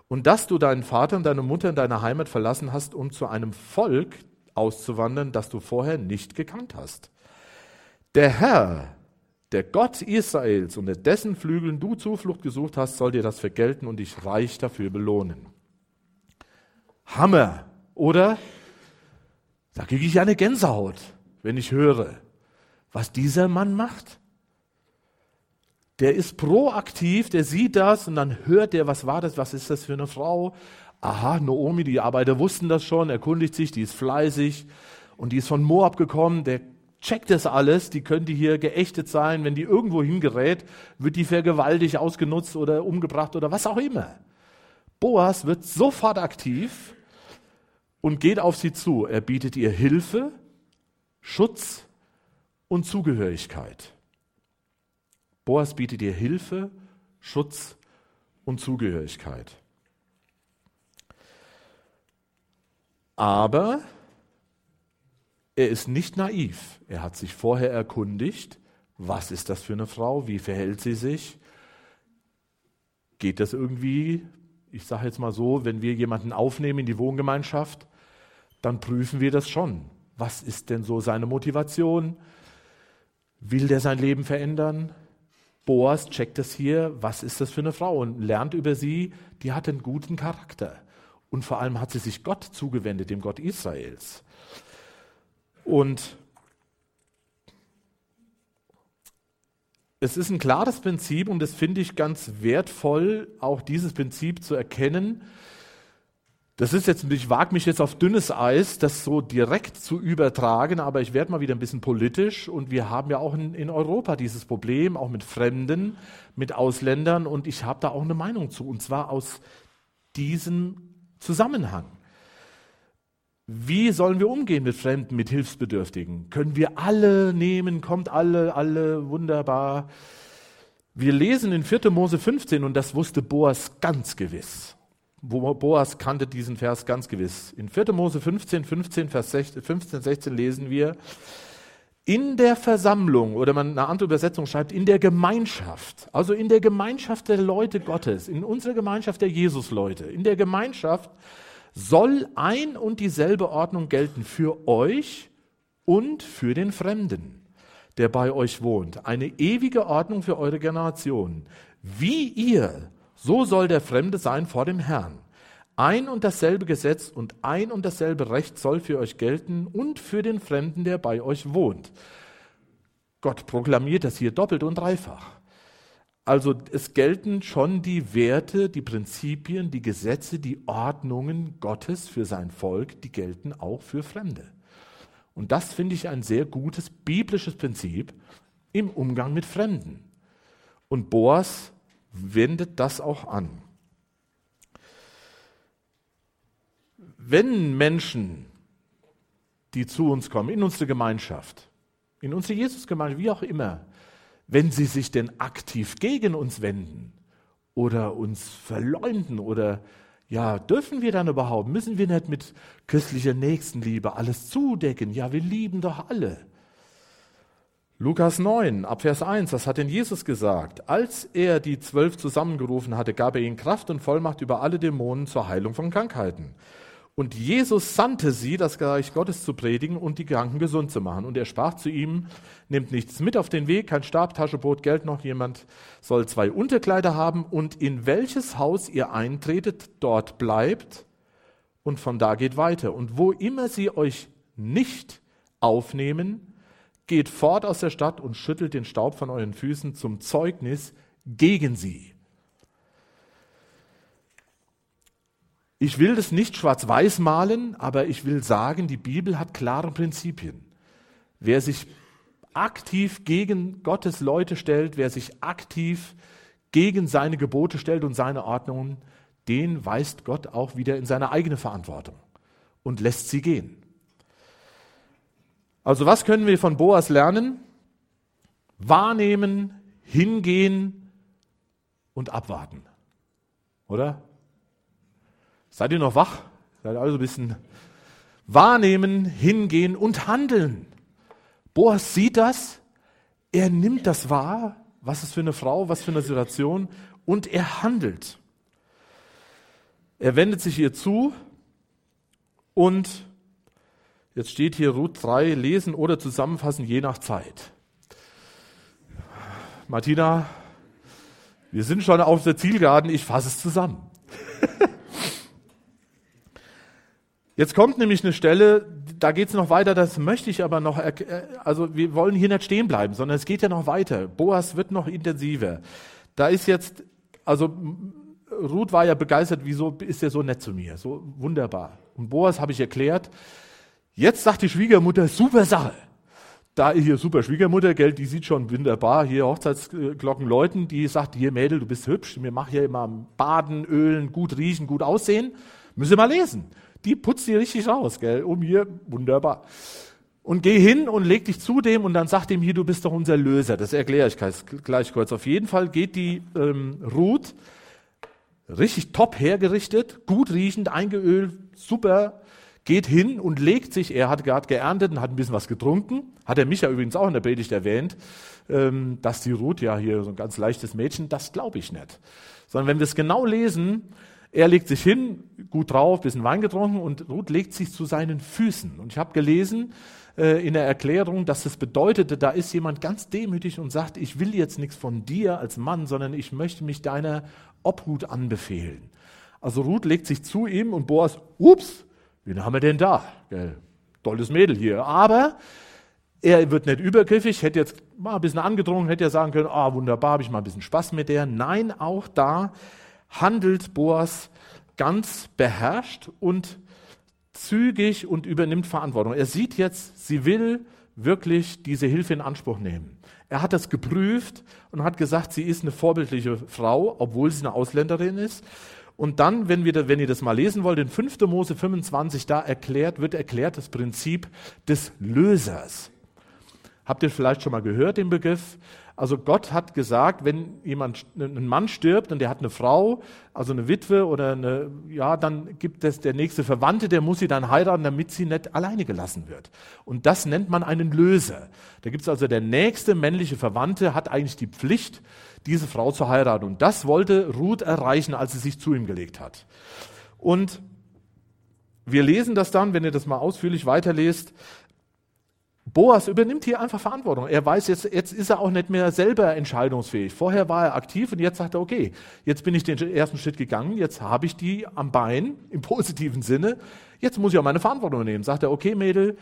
Und dass du deinen Vater und deine Mutter in deiner Heimat verlassen hast, um zu einem Volk auszuwandern, das du vorher nicht gekannt hast. Der Herr, der Gott Israels, unter dessen Flügeln du Zuflucht gesucht hast, soll dir das vergelten und dich reich dafür belohnen. Hammer, oder? Da kriege ich eine Gänsehaut wenn ich höre, was dieser Mann macht. Der ist proaktiv, der sieht das und dann hört er, was war das, was ist das für eine Frau? Aha, Naomi, die Arbeiter wussten das schon, erkundigt sich, die ist fleißig und die ist von Moab gekommen, der checkt das alles, die könnte hier geächtet sein, wenn die irgendwo hingerät, wird die vergewaltigt, ausgenutzt oder umgebracht oder was auch immer. Boas wird sofort aktiv und geht auf sie zu. Er bietet ihr Hilfe, Schutz und Zugehörigkeit. Boas bietet dir Hilfe, Schutz und Zugehörigkeit. Aber er ist nicht naiv. Er hat sich vorher erkundigt, was ist das für eine Frau, wie verhält sie sich. Geht das irgendwie, ich sage jetzt mal so, wenn wir jemanden aufnehmen in die Wohngemeinschaft, dann prüfen wir das schon. Was ist denn so seine Motivation? Will der sein Leben verändern? Boas checkt das hier, was ist das für eine Frau und lernt über sie, die hat einen guten Charakter. Und vor allem hat sie sich Gott zugewendet, dem Gott Israels. Und es ist ein klares Prinzip und das finde ich ganz wertvoll, auch dieses Prinzip zu erkennen, das ist jetzt, ich wage mich jetzt auf dünnes Eis, das so direkt zu übertragen, aber ich werde mal wieder ein bisschen politisch und wir haben ja auch in, in Europa dieses Problem, auch mit Fremden, mit Ausländern und ich habe da auch eine Meinung zu und zwar aus diesem Zusammenhang. Wie sollen wir umgehen mit Fremden, mit Hilfsbedürftigen? Können wir alle nehmen? Kommt alle, alle, wunderbar. Wir lesen in 4. Mose 15 und das wusste Boas ganz gewiss. Boas kannte diesen Vers ganz gewiss. In 4. Mose 15, 15, Vers 16, 15, 16 lesen wir, in der Versammlung, oder man eine andere Übersetzung schreibt, in der Gemeinschaft, also in der Gemeinschaft der Leute Gottes, in unserer Gemeinschaft der Jesus-Leute, in der Gemeinschaft soll ein und dieselbe Ordnung gelten für euch und für den Fremden, der bei euch wohnt. Eine ewige Ordnung für eure Generation. Wie ihr, so soll der Fremde sein vor dem Herrn. Ein und dasselbe Gesetz und ein und dasselbe Recht soll für euch gelten und für den Fremden, der bei euch wohnt. Gott proklamiert das hier doppelt und dreifach. Also es gelten schon die Werte, die Prinzipien, die Gesetze, die Ordnungen Gottes für sein Volk, die gelten auch für Fremde. Und das finde ich ein sehr gutes biblisches Prinzip im Umgang mit Fremden. Und Boas wendet das auch an. wenn Menschen, die zu uns kommen, in unsere Gemeinschaft, in unsere Jesusgemeinde, wie auch immer, wenn sie sich denn aktiv gegen uns wenden oder uns verleumden oder ja, dürfen wir dann überhaupt, müssen wir nicht mit christlicher Nächstenliebe alles zudecken? Ja, wir lieben doch alle. Lukas 9, Abvers 1, was hat denn Jesus gesagt? Als er die zwölf zusammengerufen hatte, gab er ihnen Kraft und Vollmacht über alle Dämonen zur Heilung von Krankheiten. Und Jesus sandte sie, das Reich Gottes zu predigen und die Kranken gesund zu machen. Und er sprach zu ihm, nehmt nichts mit auf den Weg, kein Stab, Tasche, Brot, Geld noch. Jemand soll zwei Unterkleider haben und in welches Haus ihr eintretet, dort bleibt und von da geht weiter. Und wo immer sie euch nicht aufnehmen, geht fort aus der Stadt und schüttelt den Staub von euren Füßen zum Zeugnis gegen sie. Ich will das nicht schwarz-weiß malen, aber ich will sagen, die Bibel hat klare Prinzipien. Wer sich aktiv gegen Gottes Leute stellt, wer sich aktiv gegen seine Gebote stellt und seine Ordnungen, den weist Gott auch wieder in seine eigene Verantwortung und lässt sie gehen. Also was können wir von Boas lernen? Wahrnehmen, hingehen und abwarten. Oder? Seid ihr noch wach? Seid also ein bisschen wahrnehmen, hingehen und handeln. Boas sieht das, er nimmt das wahr, was ist für eine Frau, was für eine Situation, und er handelt. Er wendet sich ihr zu und jetzt steht hier Ruth 3, lesen oder zusammenfassen, je nach Zeit. Martina, wir sind schon auf der Zielgeraden, ich fasse es zusammen. (laughs) Jetzt kommt nämlich eine Stelle, da geht es noch weiter, das möchte ich aber noch, also wir wollen hier nicht stehen bleiben, sondern es geht ja noch weiter. Boas wird noch intensiver. Da ist jetzt, also Ruth war ja begeistert, wieso ist er so nett zu mir, so wunderbar. Und Boas habe ich erklärt, jetzt sagt die Schwiegermutter, super Sache. Da hier super Schwiegermutter, gell, die sieht schon wunderbar, hier Hochzeitsglocken läuten, die sagt, hier Mädel, du bist hübsch, wir machen hier immer Baden, Ölen, gut riechen, gut aussehen. Müssen wir mal lesen die putzt die richtig raus, gell, um hier, wunderbar. Und geh hin und leg dich zu dem und dann sagt ihm hier, du bist doch unser Löser. Das erkläre ich gleich kurz. Auf jeden Fall geht die ähm, Ruth richtig top hergerichtet, gut riechend, eingeölt, super, geht hin und legt sich, er hat gerade geerntet und hat ein bisschen was getrunken, hat er mich ja übrigens auch in der Predigt erwähnt, ähm, dass die Ruth ja hier so ein ganz leichtes Mädchen, das glaube ich nicht. Sondern wenn wir es genau lesen, er legt sich hin, gut drauf, bisschen Wein getrunken und Ruth legt sich zu seinen Füßen. Und ich habe gelesen äh, in der Erklärung, dass es bedeutete, da ist jemand ganz demütig und sagt, ich will jetzt nichts von dir als Mann, sondern ich möchte mich deiner Obhut anbefehlen. Also Ruth legt sich zu ihm und Boas, ups, wen haben wir denn da? Gell, tolles Mädel hier. Aber er wird nicht übergriffig, hätte jetzt mal ein bisschen angedrungen, hätte ja sagen können, ah, wunderbar, habe ich mal ein bisschen Spaß mit der. Nein, auch da handelt Boas ganz beherrscht und zügig und übernimmt Verantwortung. Er sieht jetzt, sie will wirklich diese Hilfe in Anspruch nehmen. Er hat das geprüft und hat gesagt, sie ist eine vorbildliche Frau, obwohl sie eine Ausländerin ist. Und dann, wenn, wir, wenn ihr das mal lesen wollt, in 5. Mose 25, da erklärt, wird erklärt das Prinzip des Lösers. Habt ihr vielleicht schon mal gehört, den Begriff? Also Gott hat gesagt, wenn jemand, ein Mann stirbt und der hat eine Frau, also eine Witwe oder eine, ja, dann gibt es der nächste Verwandte, der muss sie dann heiraten, damit sie nicht alleine gelassen wird. Und das nennt man einen Löser. Da gibt es also der nächste männliche Verwandte hat eigentlich die Pflicht, diese Frau zu heiraten. Und das wollte Ruth erreichen, als sie sich zu ihm gelegt hat. Und wir lesen das dann, wenn ihr das mal ausführlich weiterlest, Boas übernimmt hier einfach Verantwortung. Er weiß, jetzt, jetzt ist er auch nicht mehr selber entscheidungsfähig. Vorher war er aktiv und jetzt sagt er, okay, jetzt bin ich den ersten Schritt gegangen, jetzt habe ich die am Bein im positiven Sinne, jetzt muss ich auch meine Verantwortung übernehmen. Sagt er, okay Mädel,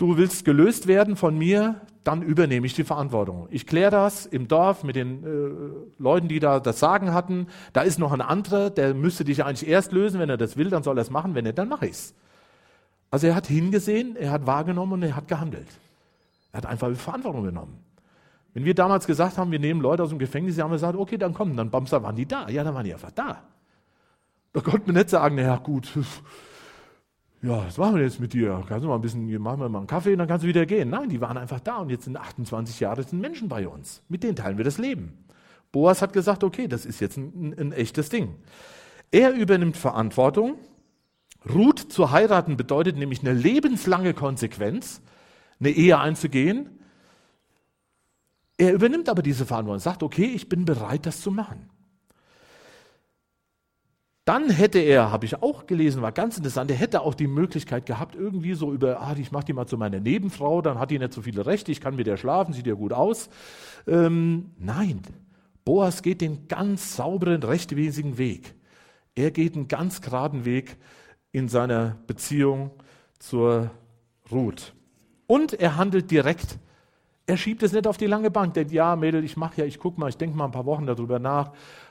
du willst gelöst werden von mir, dann übernehme ich die Verantwortung. Ich kläre das im Dorf mit den äh, Leuten, die da das Sagen hatten. Da ist noch ein anderer, der müsste dich eigentlich erst lösen. Wenn er das will, dann soll er es machen. Wenn nicht, dann mache ich es. Also er hat hingesehen, er hat wahrgenommen und er hat gehandelt. Er hat einfach Verantwortung genommen. Wenn wir damals gesagt haben, wir nehmen Leute aus dem Gefängnis, haben wir gesagt, okay, dann kommen, dann Bamsa waren die da. Ja, dann waren die einfach da. Da konnte man nicht sagen, naja, gut, (laughs) ja, was machen wir jetzt mit dir? Kannst du mal ein bisschen, machen wir mal einen Kaffee und dann kannst du wieder gehen. Nein, die waren einfach da und jetzt sind 28 Jahre sind Menschen bei uns. Mit denen teilen wir das Leben. Boas hat gesagt, okay, das ist jetzt ein, ein, echtes Ding. Er übernimmt Verantwortung Ruth zu heiraten bedeutet nämlich eine lebenslange Konsequenz, eine Ehe einzugehen. Er übernimmt aber diese Verantwortung und sagt, okay, ich bin bereit, das zu machen. Dann hätte er, habe ich auch gelesen, war ganz interessant, er hätte auch die Möglichkeit gehabt, irgendwie so über, ah, ich mache die mal zu meiner Nebenfrau, dann hat die nicht so viele Rechte, ich kann mit der schlafen, sieht ja gut aus. Ähm, nein, Boas geht den ganz sauberen, rechtmäßigen Weg. Er geht einen ganz geraden Weg in seiner Beziehung zur Ruth. Und er handelt direkt. Er schiebt es nicht auf die lange Bank, denkt, ja, Mädel, ich mache ja, ich gucke mal, ich denke mal ein paar Wochen darüber nach,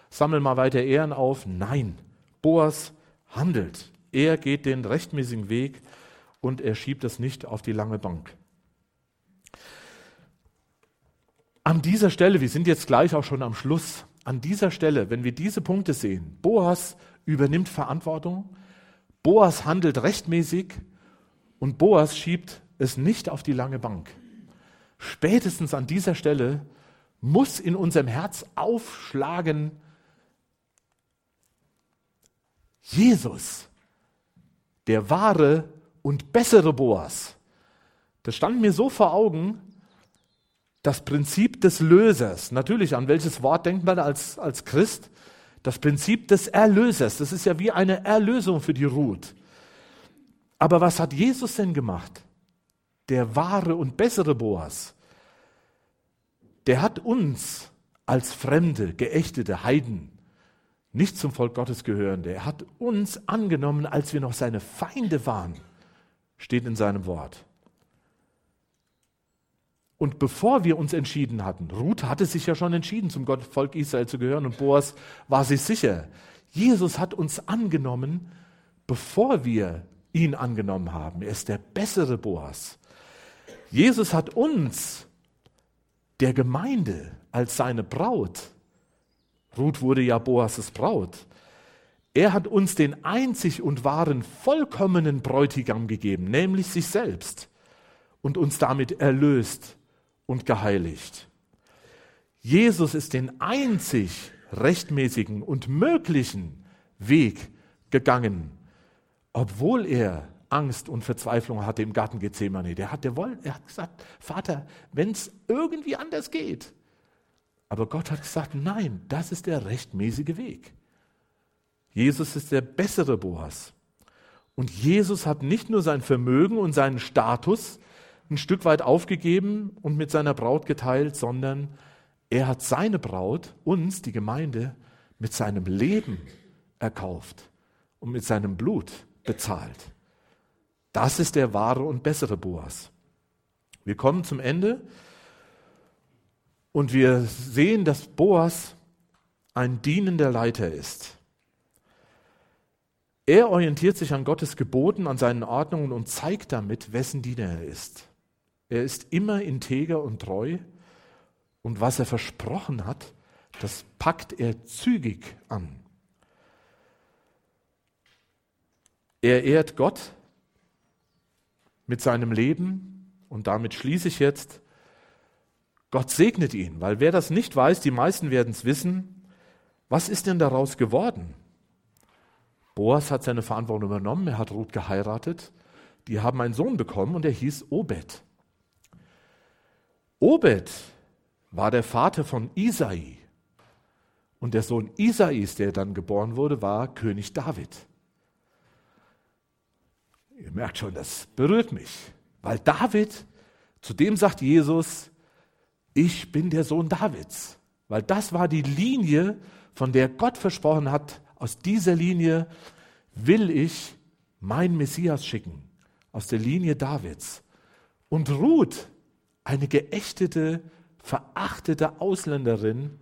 sammle mal weiter Ehren auf. Nein, Boas handelt. Er geht den rechtmäßigen Weg und er schiebt es nicht auf die lange Bank. An dieser Stelle, wir sind jetzt gleich auch schon am Schluss, an dieser Stelle, wenn wir diese Punkte sehen, Boas übernimmt Verantwortung, Boas handelt rechtmäßig und Boas schiebt es nicht auf die lange Bank. Spätestens an dieser Stelle muss in unserem Herz aufschlagen, Jesus, der wahre und bessere Boas. Das stand mir so vor Augen, das Prinzip des Lösers. Natürlich, an welches Wort denkt man als, als Christ? Das Prinzip des Erlösers, das ist ja wie eine Erlösung für die Ruth. Aber was hat Jesus denn gemacht? Der wahre und bessere Boas. Der hat uns als Fremde, geächtete Heiden, nicht zum Volk Gottes gehörende, er hat uns angenommen, als wir noch seine Feinde waren, steht in seinem Wort. Und bevor wir uns entschieden hatten, Ruth hatte sich ja schon entschieden, zum Gott, Volk Israel zu gehören und Boas war sich sicher. Jesus hat uns angenommen, bevor wir ihn angenommen haben. Er ist der bessere Boas. Jesus hat uns, der Gemeinde, als seine Braut, Ruth wurde ja Boas' Braut, er hat uns den einzig und wahren, vollkommenen Bräutigam gegeben, nämlich sich selbst, und uns damit erlöst und geheiligt. Jesus ist den einzig rechtmäßigen und möglichen Weg gegangen, obwohl er Angst und Verzweiflung hatte im Garten Gethsemane. Der hat, der wollte, er hat gesagt, Vater, wenn es irgendwie anders geht. Aber Gott hat gesagt, nein, das ist der rechtmäßige Weg. Jesus ist der bessere Boas. Und Jesus hat nicht nur sein Vermögen und seinen Status ein Stück weit aufgegeben und mit seiner Braut geteilt, sondern er hat seine Braut, uns, die Gemeinde, mit seinem Leben erkauft und mit seinem Blut bezahlt. Das ist der wahre und bessere Boas. Wir kommen zum Ende und wir sehen, dass Boas ein dienender Leiter ist. Er orientiert sich an Gottes Geboten, an seinen Ordnungen und zeigt damit, wessen Diener er ist. Er ist immer integer und treu und was er versprochen hat, das packt er zügig an. Er ehrt Gott mit seinem Leben und damit schließe ich jetzt Gott segnet ihn, weil wer das nicht weiß, die meisten werden es wissen, was ist denn daraus geworden? Boas hat seine Verantwortung übernommen, er hat Ruth geheiratet, die haben einen Sohn bekommen und er hieß Obed. Obed war der Vater von Isai. Und der Sohn Isais, der dann geboren wurde, war König David. Ihr merkt schon, das berührt mich, weil David, zu dem sagt Jesus, ich bin der Sohn Davids, weil das war die Linie, von der Gott versprochen hat, aus dieser Linie will ich meinen Messias schicken, aus der Linie Davids. Und Ruth, eine geächtete, verachtete Ausländerin,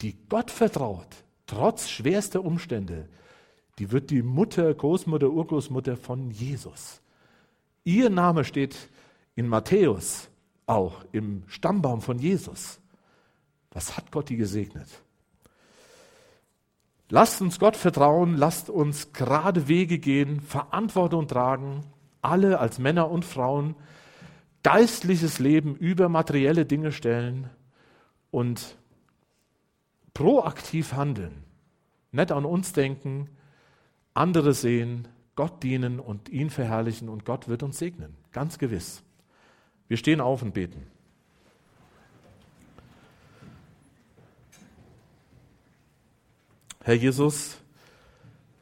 die Gott vertraut, trotz schwerster Umstände, die wird die Mutter, Großmutter, Urgroßmutter von Jesus. Ihr Name steht in Matthäus auch im Stammbaum von Jesus. Was hat Gott die gesegnet? Lasst uns Gott vertrauen, lasst uns gerade Wege gehen, Verantwortung tragen, alle als Männer und Frauen, geistliches Leben über materielle Dinge stellen und proaktiv handeln. Nicht an uns denken, andere sehen, Gott dienen und ihn verherrlichen und Gott wird uns segnen, ganz gewiss. Wir stehen auf und beten. Herr Jesus,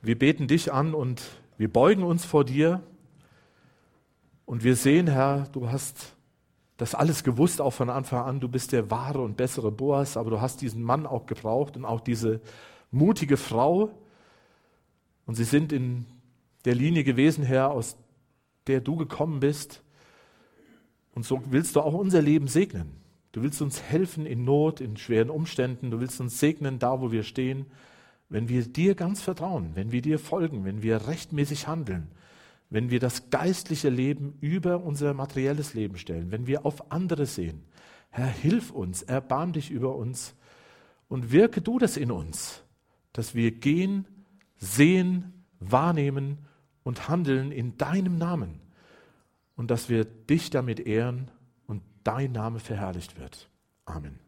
wir beten dich an und wir beugen uns vor dir und wir sehen, Herr, du hast das alles gewusst, auch von Anfang an. Du bist der wahre und bessere Boas, aber du hast diesen Mann auch gebraucht und auch diese mutige Frau. Und sie sind in der Linie gewesen, Herr, aus der du gekommen bist. Und so willst du auch unser Leben segnen. Du willst uns helfen in Not, in schweren Umständen. Du willst uns segnen da, wo wir stehen, wenn wir dir ganz vertrauen, wenn wir dir folgen, wenn wir rechtmäßig handeln, wenn wir das geistliche Leben über unser materielles Leben stellen, wenn wir auf andere sehen. Herr, hilf uns, erbarm dich über uns und wirke du das in uns, dass wir gehen, sehen, wahrnehmen und handeln in deinem Namen und dass wir dich damit ehren und dein Name verherrlicht wird. Amen.